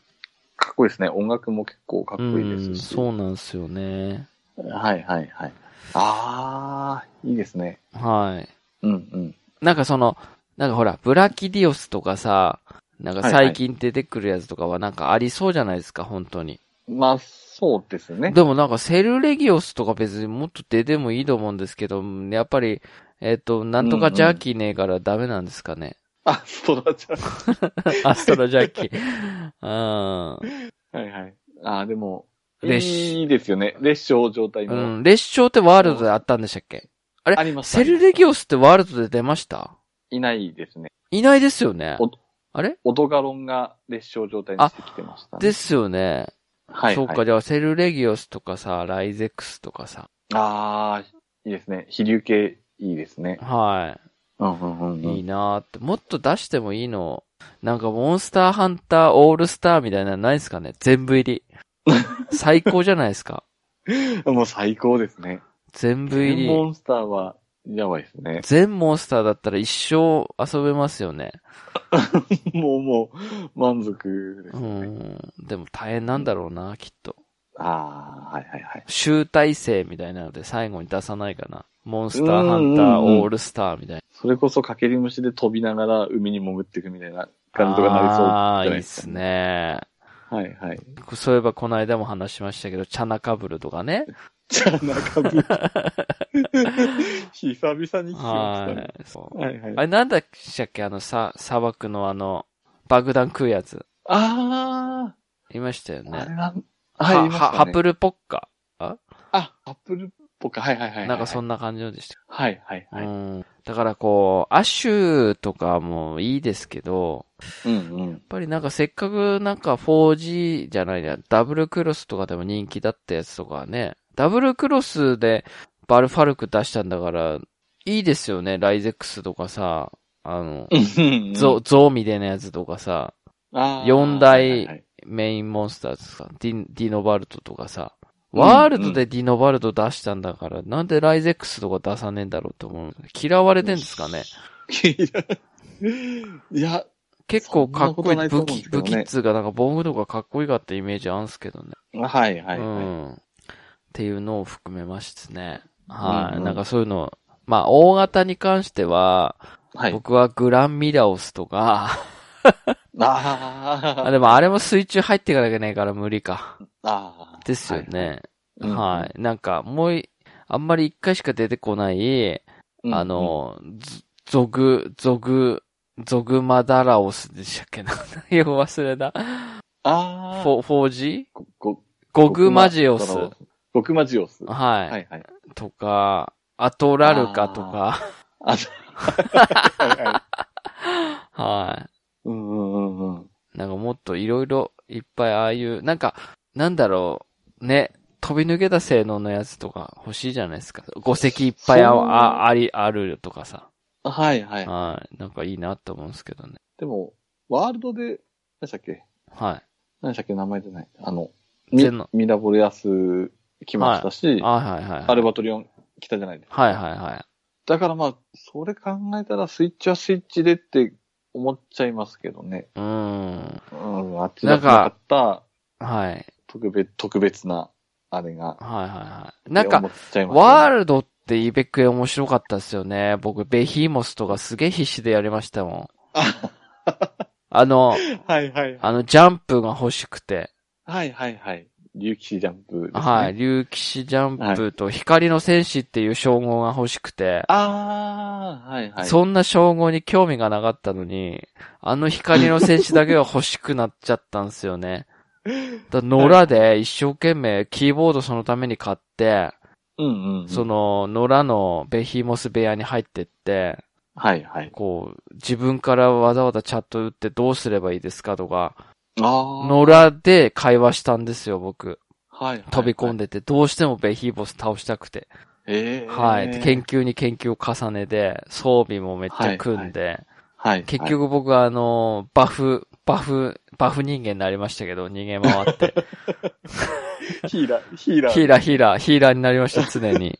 S2: かっこいいですね。音楽も結構かっこいいで
S1: うん、
S2: すし。
S1: そうなんですよね。
S2: はいはいはい。ああ、いいですね。
S1: はい。
S2: うんうん。
S1: なんかその、なんかほら、ブラキディオスとかさ、なんか最近出てくるやつとかはなんかありそうじゃないですか、本当に。
S2: まあ、そうですね。
S1: でもなんかセルレギオスとか別にもっと出てもいいと思うんですけど、やっぱり、えっ、と、なんとかジャーキーねえからダメなんですかね。
S2: あ、ストラちゃん。
S1: アストラジャーキー。うん。
S2: はいはい。ああ、でも、
S1: 列
S2: いいですよね。列車状態
S1: う
S2: も。
S1: ん。列車ってワールドであったんでしたっけ？あれ？
S2: あります
S1: セルレギオスってワールドで出ました？
S2: いないですね。
S1: いないですよね
S2: お。
S1: あれ？
S2: オドガロンが列車状態にしてきてました、ね。
S1: ですよね。
S2: はい、
S1: そうか、
S2: はい。
S1: じゃあセルレギオスとかさ、ライゼックスとかさ。
S2: ああ、いいですね。飛竜系、いいですね。
S1: は
S2: うんうんうん、
S1: い。
S2: うん。
S1: いいなーって。もっと出してもいいの？なんかモンスターハンターオールスターみたいなのないですかね？全部入り。最高じゃないですか？
S2: もう最高ですね。
S1: 全部入り。
S2: モンスターは、やばいですね。
S1: 全モンスターだったら一生遊べますよね。
S2: もうもう、満足です
S1: う
S2: ね。
S1: ん。でも大変なんだろうな、きっと。
S2: ああ、はいはいはい。
S1: 集大成みたいなので最後に出さないかな。モンスターハンターオールスターみたいな。
S2: それこそかけり虫で飛びながら海に潜っていくみたいな感じとかなりそうじゃないいでか。
S1: っすね。
S2: はいはい。
S1: そういえばこの間も話しましたけど、チャナカブルとかね。
S2: じゃあ中ぶ。久々に聞きましたね。
S1: はい。そう。
S2: はいはい。
S1: あれなんだっけあのさ、砂漠のあの、爆弾食うやつ。
S2: あ
S1: いましたよ
S2: ー、あれ
S1: は、
S2: はい、ね
S1: ハプルポッカ？
S2: あ、ハップルっぽか。はいはいはいはい。
S1: なんかそんな感じのでした。
S2: はいはいはい。
S1: うん。だからこう、アッシュとかもいいですけど、
S2: うんうん
S1: やっ。ぱりなんかせっかくなんか 4G じゃないや、ダブルクロスとかでも人気だったやつとかね、ダブルクロスでバルファルク出したんだから、いいですよね、ライゼックスとかさ、あの、ゾ、ゾウみたいなやつとかさ、
S2: あー
S1: 四大メインモンスターズさ、ディディノバルトとかさ、ワールドでディノバルト出したんだから、なんでライゼックスとか出さねえんだろうと思う。嫌われてんですかね？
S2: いや、
S1: 結構かっこいい。
S2: そんなこと
S1: 武器、武器っつうかなんか防具とかかっこよかったイメージあるんすけどね。
S2: はいはいはい。
S1: うん。っていうのを含めましてね。はい。
S2: うんうん
S1: なんかそういうの、まあ、大型に関しては、
S2: はい。
S1: 僕はグランミラオスとか、
S2: あ
S1: あ、でもあれも水中入っていかなきゃいけないから無理か。
S2: あー
S1: ですよ。ね。
S2: はい
S1: はい。なんか、もうい、あんまり一回しか出てこない、
S2: うん
S1: あ、の、ゾゾグ、ゾグ、ゾグマダラオスでしたっけな。よく忘れた。
S2: ああ。
S1: フォ 4G?
S2: ご、ご、
S1: ゴグマジオス。
S2: ゴグマジオス。
S1: は。
S2: はいいはい。
S1: とか、アトラルカとか、
S2: あ、はいはい。
S1: は
S2: うんうんうんうん。
S1: い。なんかもっといろいろいっぱいああいう、なんか、なんだろう、ね、飛び抜けた性能のやつとか欲しいじゃないですか。5隻いっぱいあああり、あるとかさ。
S2: はいはい。
S1: はい。なんかいいなって思うんですけどね。
S2: でも、ワールドで、何でしたっけ？
S1: はい。
S2: 何でしたっけ？名前じゃない。あの、ミミラボレアス来ましたし、
S1: あはいはいはい。
S2: アルバトリオン来たじゃないですか。
S1: はいはいはい。
S2: だからまあ、それ考えたらスイッチはスイッチでって思っちゃいますけどね。
S1: うーん。
S2: うん、あっちだなかった
S1: はい。
S2: 特別、特別な、あれが。
S1: はいはいはい。なんか
S2: ね
S1: ワールドってイベクエ面白かったですよね。僕、ベヒーモスとかすげえ必死でやりましたもん。あの、
S2: はいはい。
S1: あの、ジャンプが欲しくて。
S2: はいはいはい。竜騎士ジャンプですね。
S1: はい。竜騎士ジャンプと光の戦士っていう称号が欲しくて。
S2: ああ、はいはい。
S1: そんな称号に興味がなかったのに、あの光の戦士だけが欲しくなっちゃったんですよね。だ野良で一生懸命キーボードそのために買って、
S2: うんうんうん。
S1: その野良のベヒーモス部屋に入ってって、
S2: はいはい。
S1: こう、自分からわざわざチャット打ってどうすればいいですかとか。野良で会話したんですよ、僕。
S2: はいはい。
S1: 飛び込ん
S2: で。
S1: でて、どうしてもベヒーボス倒したくて。
S2: ええ
S1: はい。で研究に研究を重ねて、装備もめっちゃ組んで、
S2: はい。
S1: 結局僕はあの、バフ、バフ、バフ人間になりましたけど、逃げ回って。
S2: ヒーラー、ヒーラー。
S1: ヒーラー、ヒーラー、ヒーラーになりました、常に。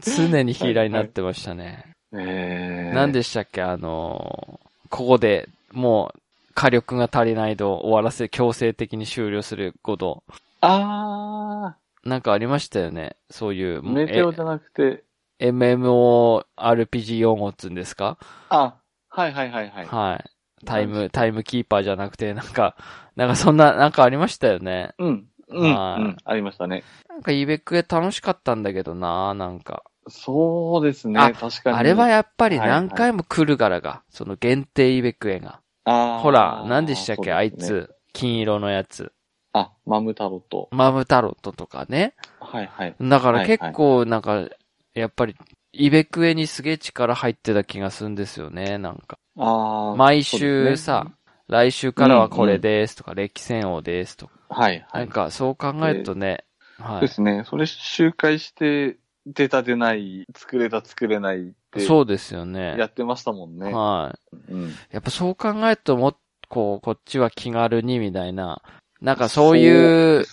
S1: 常にヒーラーになってましたね。
S2: ええ
S1: 何でしたっけあのーここで、もう、火力が足りないと終わらせ、強制的に終了すること。
S2: あ
S1: なんかありましたよね。そういう。
S2: あ、メテオじゃなくて、
S1: え MMORPG 用語っつうんですか？
S2: あ、はいはいはいはい。
S1: はい。タイム、タイムキーパーじゃなくて、なんか、なんかそんな、なんかありましたよね。
S2: うん。うん。
S1: はい
S2: うん。ありましたね。
S1: なんかイベクエ楽しかったんだけどななんか。
S2: そうですね。
S1: あ
S2: 確かに。
S1: あれはやっぱり
S2: はいはい
S1: 何回も来るからが、その限定イベクエが。ほら、何でしたっけ、あい。つ。金色のやつ。
S2: あ、マムタロと。
S1: マムタロットとかね。
S2: はいはい。
S1: だから
S2: はい
S1: 結構なんか、やっぱり、イベクエにすげえ力入ってた気がするんですよね、なんか。
S2: ああ。
S1: 毎週
S2: ですね
S1: さ、来週からはこれですとか、歴戦王ですとか。
S2: はいはい。
S1: なんか、そう考えるとね、はい。
S2: ですね。それ周回して、出た出ない、作れた作れない
S1: そうですよ
S2: や
S1: ね。
S2: ってましたもんね。
S1: はい。
S2: うん。
S1: やっぱそう考えるともっこう、こっちは気軽にみたいな、なんかそういう。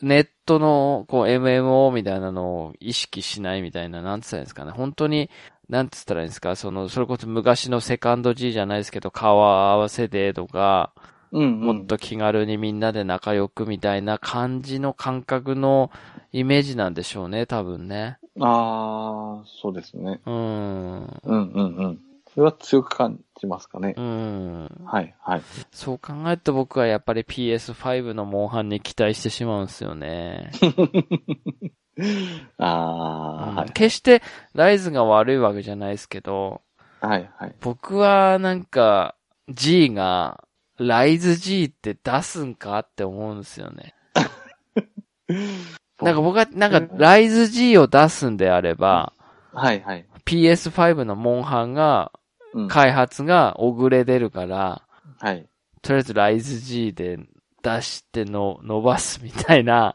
S1: ネットのこう MMO みたいなのを意識しないみたいな、なんつったらいいんですかね。本当に、なんつったらいいんですか、その、それこそ昔のセカンド G じゃないですけど、顔合わせでとか、
S2: うん、うん。
S1: もっと気軽にみんなで仲良くみたいな感じの感覚のイメージなんでしょうね、多分ね。
S2: ああ、そうですね。
S1: うーん。
S2: うんうんうん。それは強く感じますかね
S1: う。ん。
S2: はいはい。
S1: そう考えると僕はやっぱり PS5 のモンハンに期待してしまうんですよね。
S2: ああ、はい。
S1: 決してライズが悪いわけじゃないですけど、
S2: はい、はい。
S1: 僕はなんか G がライズ G って出すんかって思うんですよね。なんか僕は、なんかライズ G を出すんであれば、
S2: はい、はい。
S1: PS5 のモンハンが、
S2: うん。
S1: 開発が遅れ出るから、
S2: はい。
S1: とりあえずライズ G で出しての伸ばすみたいな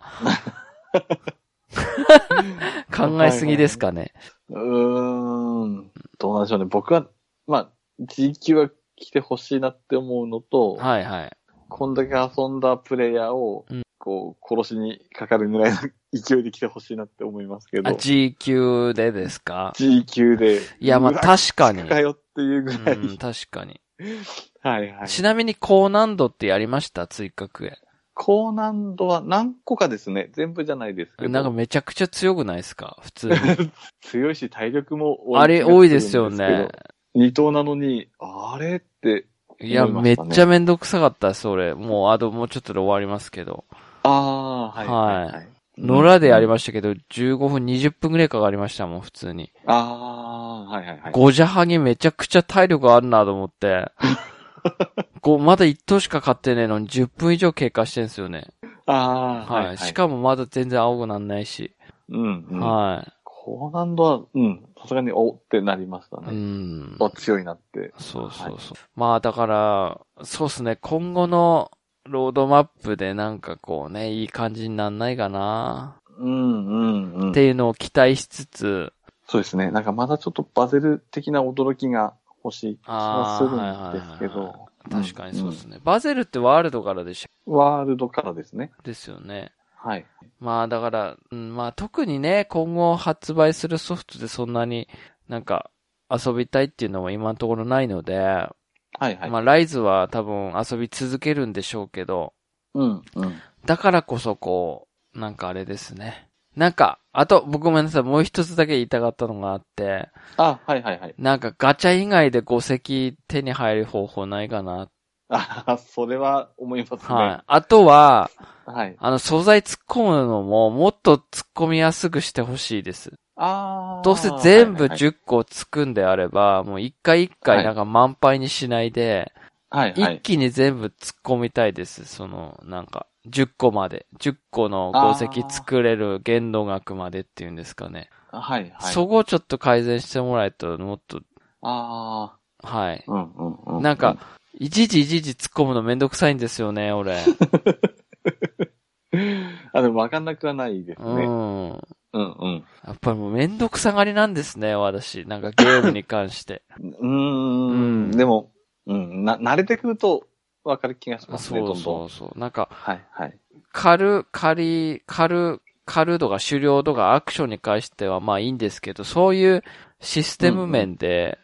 S1: 考えすぎですかね。
S2: うーん。どうなんでしょうね。僕は、まあ、G 級は来てほしいなって思うのと、
S1: はいはい。
S2: こんだけ遊んだプレイヤーを
S1: うん、
S2: こう、殺しにかかるぐらいの 勢いで来てほしいなって思いますけど
S1: あ、、G 級でですか
S2: ？G 級で、
S1: いや、まあ確かに。
S2: かよっていうぐらい。
S1: うん、確かに。
S2: はいはい。
S1: ちなみに高難度ってやりました？追加クエ。
S2: 高難度は何個かですね。全部じゃないですけど。
S1: なんかめちゃくちゃ強くないですか？普通に。
S2: 強いし体力も多い
S1: あれ多いですよね。
S2: 二頭なのに、あれって、
S1: いや、めっちゃめんどくさかったです、俺。もう、あともうちょっとで終わりますけど。
S2: ああ、はいはい、はい。
S1: 野良でやり
S2: ま
S1: ましたけど、15分、20分くらいかかりましたもん、普通に。
S2: ああ、はいはいはい。
S1: ゴジャハギめちゃくちゃ体力あるなと思って。こう、まだ1頭しか買ってねえのに10分以上経過してんすよね。
S2: ああ、
S1: はい。しかもまだ全然青くなんないし。
S2: うん、うん。
S1: は
S2: 高難度は、うん、さすがにおってなりました
S1: い。う
S2: ね。
S1: ん。
S2: お、強いなって。
S1: そうそうそう。まあだから、そうっすね、今後のロードマップでなんかこうね、いい感じになんないかな、
S2: うん、うん、うん。
S1: っていうのを期待しつつ、
S2: そうですね。なんかまだちょっとバゼル的な驚きが欲しい気がするんですけ
S1: あーはいはいはい
S2: ど。
S1: 確かにそうです
S2: ね。
S1: ね。バゼルってワールドからでし
S2: うんワールドからですね。
S1: ょですよね。
S2: はい。
S1: まあだから、うん、まあ特にね、今後発売するソフトでそんなになんか遊びたいっていうのも今のところないので、
S2: はいはい。
S1: まあライズは多分遊び続けるんでしょうけど、
S2: うん、うん。
S1: だからこそこう、なんかあれですね。なんか、あと、僕ごめんなさい、もう一つだけ言いたかったのがあって、
S2: あ、はいはいはい。
S1: なんかガチャ以外で5石手に入る方法ないかな。
S2: あ、それは思いますね。
S1: はい。あとは、
S2: はい。
S1: あの素材突っ込むのももっと突っ込みやすくしてほしいです。
S2: あー
S1: どうせ全部
S2: はいはい
S1: 10個つくんであれば、もう一回一回なんか満杯にしないで、
S2: はいはい。
S1: 一気に全部突っ込みたいです。その、なんか、10個まで。10個の鉱石作れる限度額までっていうんですかね。
S2: はいはい。
S1: そこをちょっと改善してもらえると、もっと、
S2: あ
S1: はい。
S2: あ、うんうんうん。
S1: なんか、いちいちいちいち突っ込むのめんどくさいんですよね、俺。
S2: あ、でもわかんなくはないですね。
S1: うん。
S2: うんうん。
S1: やっぱりもうめんどくさがりなんですね、私。なんかゲームに関して。
S2: うー
S1: うん
S2: ん。でも、うん、な、慣れてくるとわかる気がしますね、
S1: そう。そうんそう。なんか、
S2: はいはい。
S1: 狩る、狩り、狩る、狩るとか狩猟とかアクションに関してはまあいいんですけど、そういうシステム面で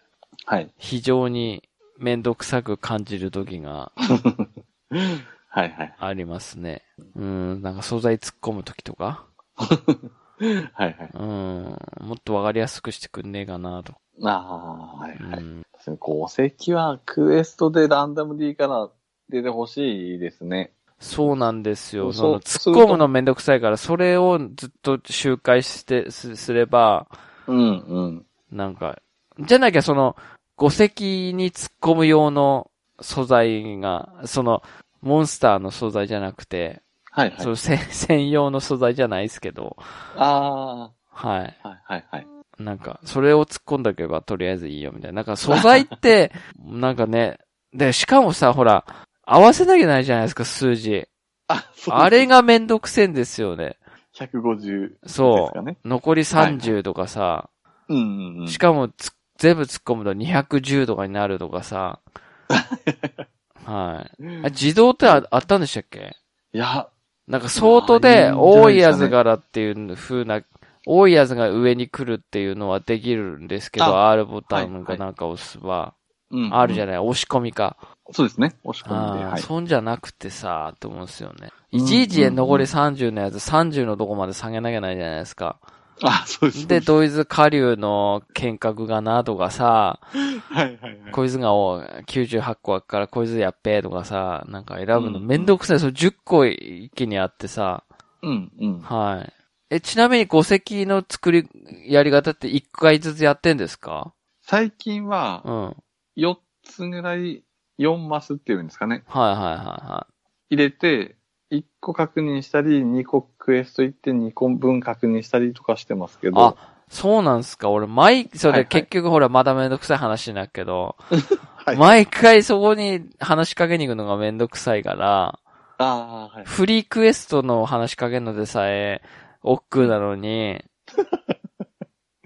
S2: はい。
S1: 非常にめんどくさく感じる時が
S2: はいはい。
S1: ありますね。うん、なんか素材突っ込む時とか、
S2: はいはい。
S1: うん、もっとわかりやすくしてくんねえかなと。
S2: ああ、はいうはい。
S1: ん、
S2: 鉱石はクエストでランダム D から出てほしいですね。
S1: そうなんですよ。
S2: そ
S1: の突っ込むのめんどくさいから、それをずっと周回して、すすれば、
S2: うんうん。
S1: なんか、じゃなきゃその、五石に突っ込む用の素材が、その、モンスターの素材じゃなくて、
S2: はいはい。
S1: そのせ 専用の素材じゃないですけど、
S2: あ
S1: はい。
S2: あ、はいはいはい。
S1: なんか、それを突っ込んだけばとりあえずいいよみたいな。なんか素材って、なんかね、で、しかもさ、ほら、合わせなきゃないじゃないですか、数字。
S2: あ、そう
S1: あれがめんどくせえんですよね。
S2: 150です
S1: そ
S2: かね。
S1: う。残り30とかさ、
S2: うんうんうん。
S1: しかもつ全部突っ込むと210とかになるとかさ。はい。あ自動ってああったんでしたっけ？
S2: いや、
S1: なんかソートで多いやつ柄っていう風な、多いやつが上に来るっていうのはできるんですけど、
S2: あ
S1: R ボタン
S2: はいはい
S1: かなんか押すば、
S2: うん、い。
S1: あるじゃない、押し込みか。
S2: そうですね。押し込んで。
S1: そんじゃなくてさ、と思うんですよね。
S2: うん
S1: いちいち残り30のやつ30のとこまで下げなきゃないじゃないですか。
S2: あ、そうです。
S1: で、ドイツ下流の見学がなとかさ、
S2: はいはいはい。
S1: こいつがお98個あっからこいつやっべーとかさ、なんか選ぶのめんどくさい。そう10個一気にあってさ、
S2: うんうん。
S1: はい。え、ちなみに戸籍の作り、やり方って1回ずつやってんですか？
S2: 最近は
S1: う、ん。はい
S2: 4つぐらい、4マスっていうんですかね。
S1: はいはいは
S2: 入れて、1個確認したり、2個クエスト行って2個分確認したりとかしてますけど。
S1: あい。そうなんすか？俺、毎、それ
S2: はいはい
S1: 結局ほら、まだめんどくさい話になるけど、
S2: はい
S1: 毎回そこに話しかけに行くのがめんどくさいから、
S2: ああ、はい。
S1: フリークエストの話しかけるのでさえ、億劫なのに、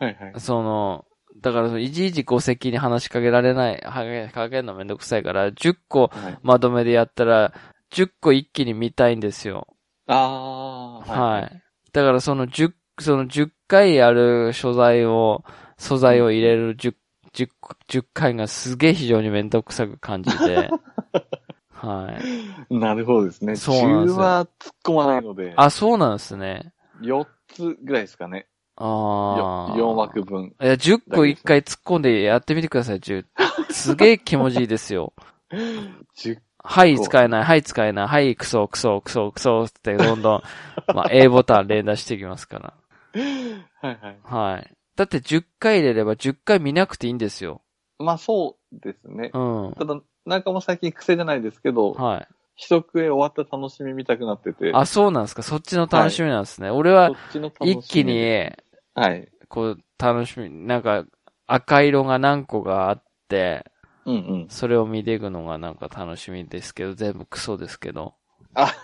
S2: はいはい。
S1: その、だから、いちいち戸籍に話しかけられない、はげかけるのめんどくさいから、10個
S2: はい、
S1: まとめでやったら、10個一気に見たいんですよ。
S2: ああ、
S1: はい。だからその10、その10回やる所在を、素材を入れる10、10, 10回がすげえ非常にめんどくさく感じて、はい。
S2: なるほどですね。
S1: そうなんですよ
S2: 10は突っ込まないので、
S1: あ、そうなんですね。
S2: 4つぐらいですかね。
S1: ああ。
S2: 4枠分。
S1: いや、10個一回突っ込んでやってみてください、10。すげえ気持ちいいですよ。
S2: 10
S1: はい、使えない、はい、使えない、はい、クソ、クソ、クソ、クソってどんどん、まあ、A ボタン連打していきますから。
S2: はいはい。
S1: はい。だって10回入れれば10回見なくていいんですよ。
S2: まあそうですね。
S1: うん。
S2: ただ、なんかもう最近癖じゃないですけど、
S1: はい。
S2: 一クエ終わった楽しみ見たくなってて、
S1: あ、そうなんですか？そっちの楽しみなんですね。俺は
S2: そっちの楽しみ。
S1: 一気に、
S2: はい。
S1: こう、楽しみ、なんか、赤色が何個があって、
S2: うんうん。
S1: それを見ていくのがなんか楽しみですけど、全部クソですけど。
S2: あ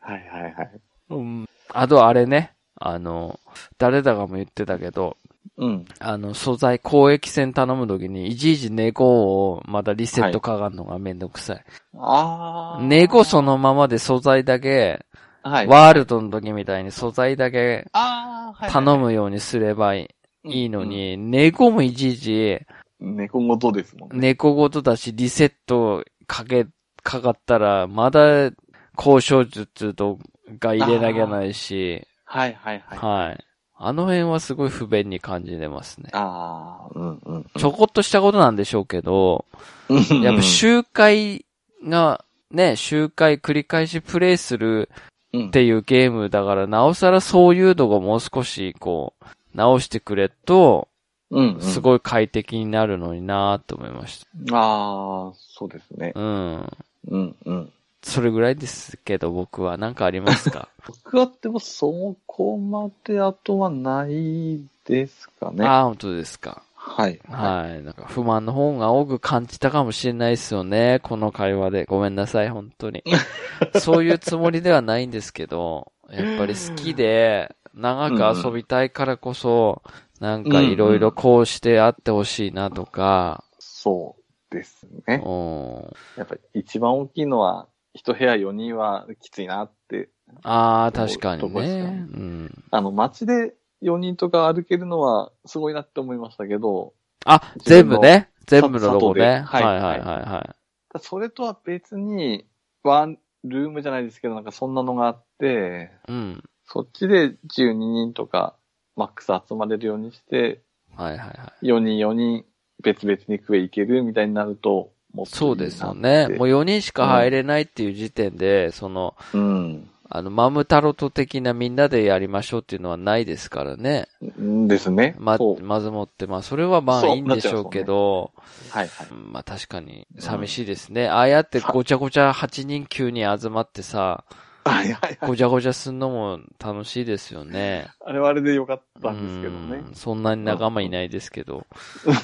S2: はいはいはい。
S1: うん。あとあれね、あの、誰だかも言ってたけど、
S2: うん。
S1: あの、素材、交易線頼むときに、いちいちネゴをまたリセットかかんのがめんどくさい。
S2: ああ。
S1: ネゴそのままで素材だけ、
S2: はい。
S1: ワールドの時みたいに素材だけ
S2: ああ、はい。
S1: 頼むようにすればいいのに、ネゴもいちいち、
S2: うん。猫ごとですもんね。
S1: 猫ごとだし、リセットかけ、かかったら、まだ交渉術とか入れなきゃないし、
S2: はいはいはい。
S1: はい。あの辺はすごい不便に感じてますね。
S2: ああ、うんうん。
S1: ちょこっとしたことなんでしょうけど、
S2: うん
S1: やっぱ周回が、ね、周回繰り返しプレイする
S2: うん
S1: っていうゲームだから、なおさらそういうのがもう少し、こう、直してくれと、
S2: うんうん。
S1: すごい快適になるのになーと思いまし
S2: ああ、そうですね
S1: た。。うん。
S2: うんうん。
S1: それぐらいですけど、僕は。なんかありますか？
S2: 僕はでもそこまであとはないですかね。
S1: ああ、本当ですか。
S2: はい。
S1: はい。なんか不満の方が多く感じたかもしれないですよね。この会話で。ごめんなさい、本当に。そういうつもりではないんですけど、やっぱり好きで、長く遊びたいからこそ、なんかいろいろこうしてあってほしいなとか、
S2: そうですね。
S1: うん。
S2: やっぱり一番大きいのは、一部屋4人はきついなって。
S1: ああ、確かにね。うん。
S2: あの、街で4人とか歩けるのはすごいなって思いましたけど、
S1: あ、全部ね。全部のロゴね。
S2: はい
S1: はいはいはい。
S2: それとは別に、ワンルームじゃないですけど、なんかそんなのがあって、
S1: うん。
S2: そっちで12人とか、マックス集まれるようにして、
S1: はいはいはい。
S2: 4人4人別々にクエ行けるみたいになると、もっと
S1: そうですよね。もう4人しか入れないっていう時点で、その、
S2: うん。
S1: あの、マムタロト的なみんなでやりましょうっていうのはないですからね。
S2: んですね。
S1: ま。まずもって、まあ、それはまあいいんでしょうけど、
S2: はいはい。
S1: まあ確かに寂しいですね。ああやってごちゃごちゃ8人9人集まってさ、
S2: はいはいはい。
S1: ごちゃごちゃすんのも楽しいですよね。
S2: あれはあれでよかったんですけどね
S1: う。んそんなに仲間いないですけど。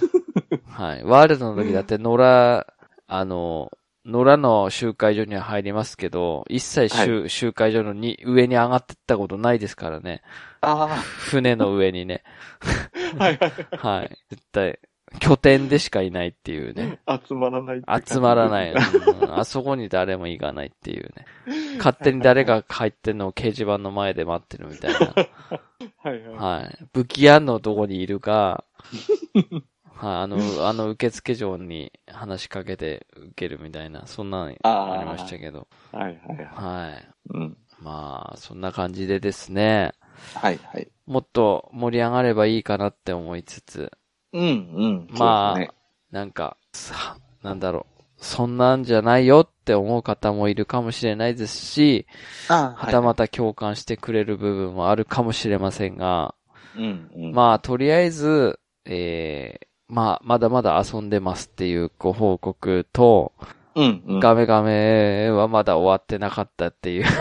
S1: はい。ワールドの時だって野良、あの、野良の集会所には入りますけど、一切集,、集会所のに上に上がってったことないですからね。
S2: あ
S1: 船の上にね。
S2: あ、はいはい。
S1: はい。絶対、拠点でしかいないっていうね。
S2: 集まらない
S1: 集まらない、うんあそこに誰も行かないっていうね。勝手に誰が入ってんのを掲示板の前で待ってるみたいな。
S2: はいはい。
S1: はい。武器屋のとこにいるか、はい、あの、あの受付嬢に話しかけて受けるみたいな、そんなの
S2: あ
S1: りましたけど。
S2: はいはいはい。
S1: はい。
S2: うん。
S1: まあ、そんな感じでですね、
S2: はいはい。
S1: もっと盛り上がればいいかなって思いつつ、
S2: うんうん。
S1: まあ
S2: ね
S1: なんか、さ、なんだろう。そんなんじゃないよって思う方もいるかもしれないですし、
S2: あ
S1: はたまた共感してくれる部分もあるかもしれませんが、
S2: うん、うん。
S1: まあ、とりあえず、えー、まあ、まだまだ遊んでますっていうご報告と、
S2: うん、うん。
S1: ガメガメはまだ終わってなかったっていう。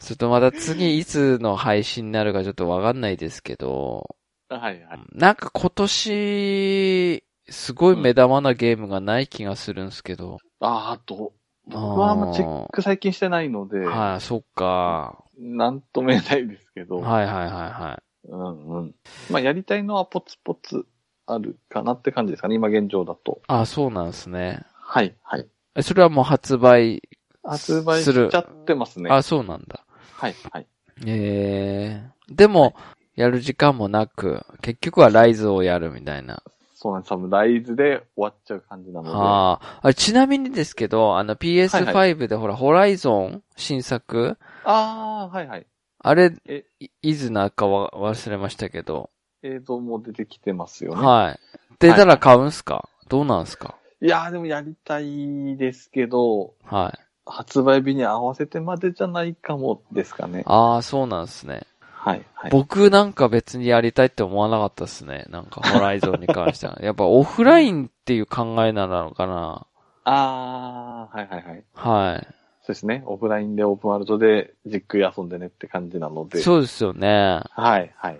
S1: ちょっとまだ次いつの配信になるかちょっとわかんないですけど、
S2: はい、はい。
S1: なんか今年、すごい目玉なゲームがない気がするんですけど。
S2: ああ、と、僕はあんまチェック最近してないので、
S1: はい、そっか。
S2: なんとも言えないですけど、
S1: はいはいはいはい。
S2: うんうん。まあ、やりたいのはポツポツあるかなって感じですかね、今現状だと。
S1: あ、そうなんですね。
S2: はい、はい。
S1: えそれはもう発売、
S2: 発売
S1: する
S2: しちゃってますね。
S1: あ、そうなんだ。
S2: はい、はい。
S1: ええでも、やる時間もなく、結局はライズをやるみたいな。
S2: そうなんです。多分、ライズで終わっちゃう感じなので。
S1: はあ。あちなみにですけど、あの
S2: はい
S1: PS5 でほら、ホライゾン新作？
S2: ああ、はいはい。
S1: あれ、
S2: え？
S1: いいつなんかわ忘れましたけど。
S2: 映像も出てきてますよね。
S1: はい。出たら買うんすか、どうなんすか？
S2: いやーでもやりたいですけど、
S1: はい。
S2: 発売日に合わせてまでじゃないかもですかね。
S1: ああ、そうなんですね。
S2: はい、はい。
S1: 僕なんか別にやりたいって思わなかったですね。なんか、ホライゾンに関しては。やっぱオフラインっていう考えなのかな。
S2: ああ、はいはいはい。
S1: はい。
S2: そうですね。オフラインでオープンワールドでじっくり遊んでねって感じなので。
S1: そうですよね。
S2: はい、はい。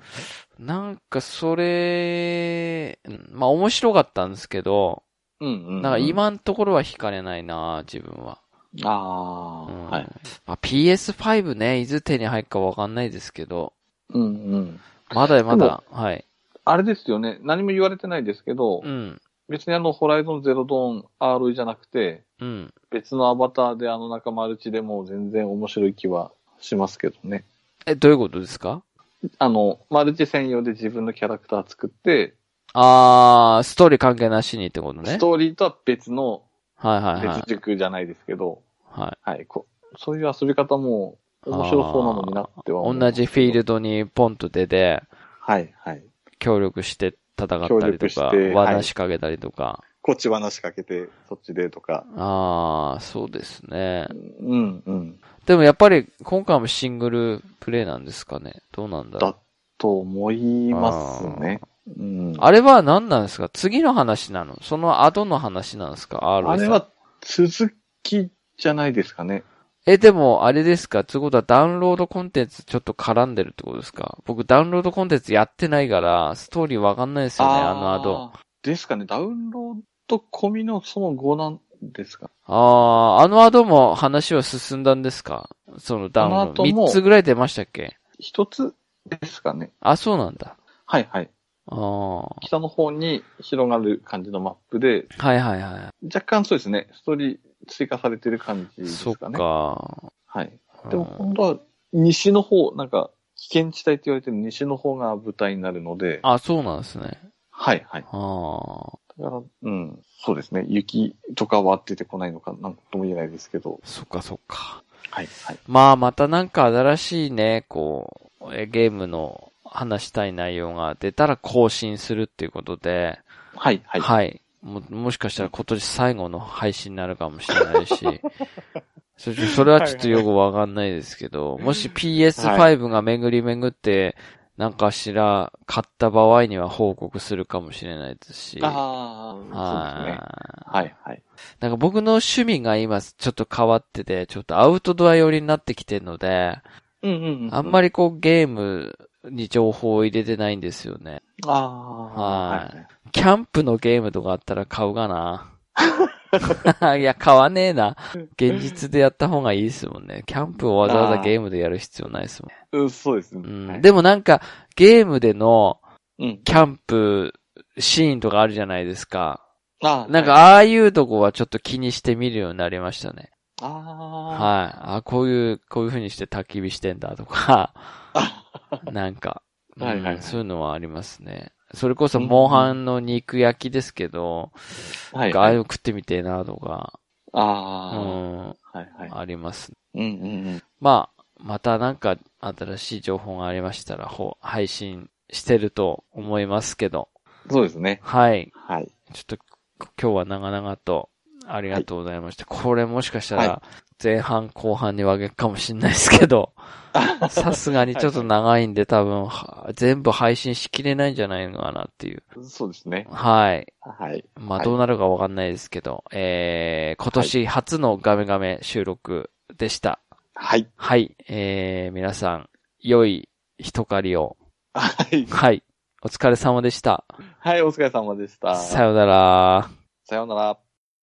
S1: なんかそれ、うんまあ面白かったんですけど、
S2: うんうん、うん。
S1: なんか今のところは惹かれないな自分は。
S2: ああ、
S1: うん
S2: はい。
S1: まあ、PS5 ね、いつ手に入るかわかんないですけど、
S2: うんうん。
S1: まだまだ、はい。
S2: あれですよね。何も言われてないですけど、
S1: うん、
S2: 別にあの、ホライゾンゼロドーン RE じゃなくて、
S1: うん。
S2: 別のアバターであの中マルチでも全然面白い気はしますけどね。
S1: え、どういうことですか？
S2: あの、マルチ専用で自分のキャラクター作って、
S1: あー、ストーリー関係なしにってことね
S2: ス。トーリーとは別の、
S1: はいはいはい
S2: 別。軸じゃないですけど、
S1: はい。
S2: はい、こそういう遊び方も面白そうなのになっては
S1: 同じフィールドにポンと出て、
S2: はい、はい。
S1: 協力して戦った
S2: 協
S1: りとか、
S2: 力して
S1: 罠仕掛けたりとか。
S2: こっち話かけて、そっちでとか。
S1: あー、そうですね。
S2: うん、うん。
S1: でもやっぱり今回もシングルプレイなんですかね？どうなんだろう？
S2: だ。と思いますね。うん。
S1: あれは何なんですか？次の話なの？その後の話なんですか？
S2: あれは続きじゃないですかね。
S1: え、でも、あれですか？つうことはダウンロードコンテンツちょっと絡んでるってことですか？僕ダウンロードコンテンツやってないから、ストーリーわかんないですよね、あの後。
S2: ーですかね。ダウンロード込みのその後なんですか？
S1: あー、あの後も話は進んだんですか？そのダウンロード。
S2: あの後も
S1: 3つぐらい出ましたっけ？
S2: 一つですかね。
S1: あ、そうなんだ。
S2: はいはい。北の方に広がる感じのマップで、
S1: いはいは
S2: 若干そうですね。ストーリー追加されてる感じで
S1: い。そっ
S2: すかね。
S1: か。
S2: はい。でも
S1: うん
S2: 今度は西の方、なんか危険地帯って言われてる西の方が舞台になるので、
S1: あ、そうなんですね。
S2: はいはい。
S1: あー。
S2: だから、うん、そうですね。雪とかは出てこないのかなんとも言えないですけど、
S1: そっかそっか。
S2: はいはい。
S1: まあ、またなんか新しいね、こう、えゲームの話したい内容が出たら更新するっていうことで、
S2: はいはい。
S1: はい。も、もしかしたら今年最後の配信になるかもしれないし、そそれはちょっとよくわかんないですけど、もし PS5 が巡り巡って、なんかしら買った場合には報告するかもしれないですし、
S2: ああ、そうですね。
S1: はい。
S2: はいはい。
S1: なんか僕の趣味が今ちょっと変わってて、ちょっとアウトドア寄りになってきてるので、
S2: うんうんうん。
S1: あんまりこうゲームに情報を入れてないんですよね。
S2: ああ、
S1: はいキャンプのゲームとかあったら買うかな。いや、買わねえな。現実でやった方がいいですもんね。キャンプをわざわざゲームでやる必要ないですもん。
S2: うん、そうですね。
S1: うん
S2: はい
S1: でもなんか、ゲームでの
S2: うん。
S1: キャンプシーンとかあるじゃないですか。
S2: あ
S1: なんか、
S2: はい、
S1: ああいうとこはちょっと気にしてみるようになりましたね。
S2: あ
S1: はい。あ、こういう、こういう風にして焚き火してんだとか、なんか、うん
S2: はいはいはい
S1: そういうのはありますね。それこそ、モンハンの肉焼きですけど、
S2: あ、はい、
S1: ああいう
S2: はい。
S1: の食ってみてえなとか、う
S2: あ
S1: ん、
S2: あ、はいはい。
S1: あります。
S2: うんうんうん。
S1: まあ、またなんか新しい情報がありましたら、ほう配信してると思いますけど、
S2: そうですね。
S1: はい。
S2: はい。
S1: ちょっと今日は長々とありがとうございました。はい、これもしかしたら前半後半に分けるかもしれないですけど、さすがにちょっと長いんで多分、全部配信しきれないんじゃないのかなっていう。
S2: そうですね。
S1: はい。
S2: はい。
S1: まあどうなるかわかんないですけど、えー、今年初のガメガメ収録でした。
S2: はい。
S1: はい。えー、皆さん、良い一狩りを。
S2: はい。
S1: はい。お疲れ様でした。
S2: はい、お疲れ様でした。
S1: さよなら。
S2: さよなら。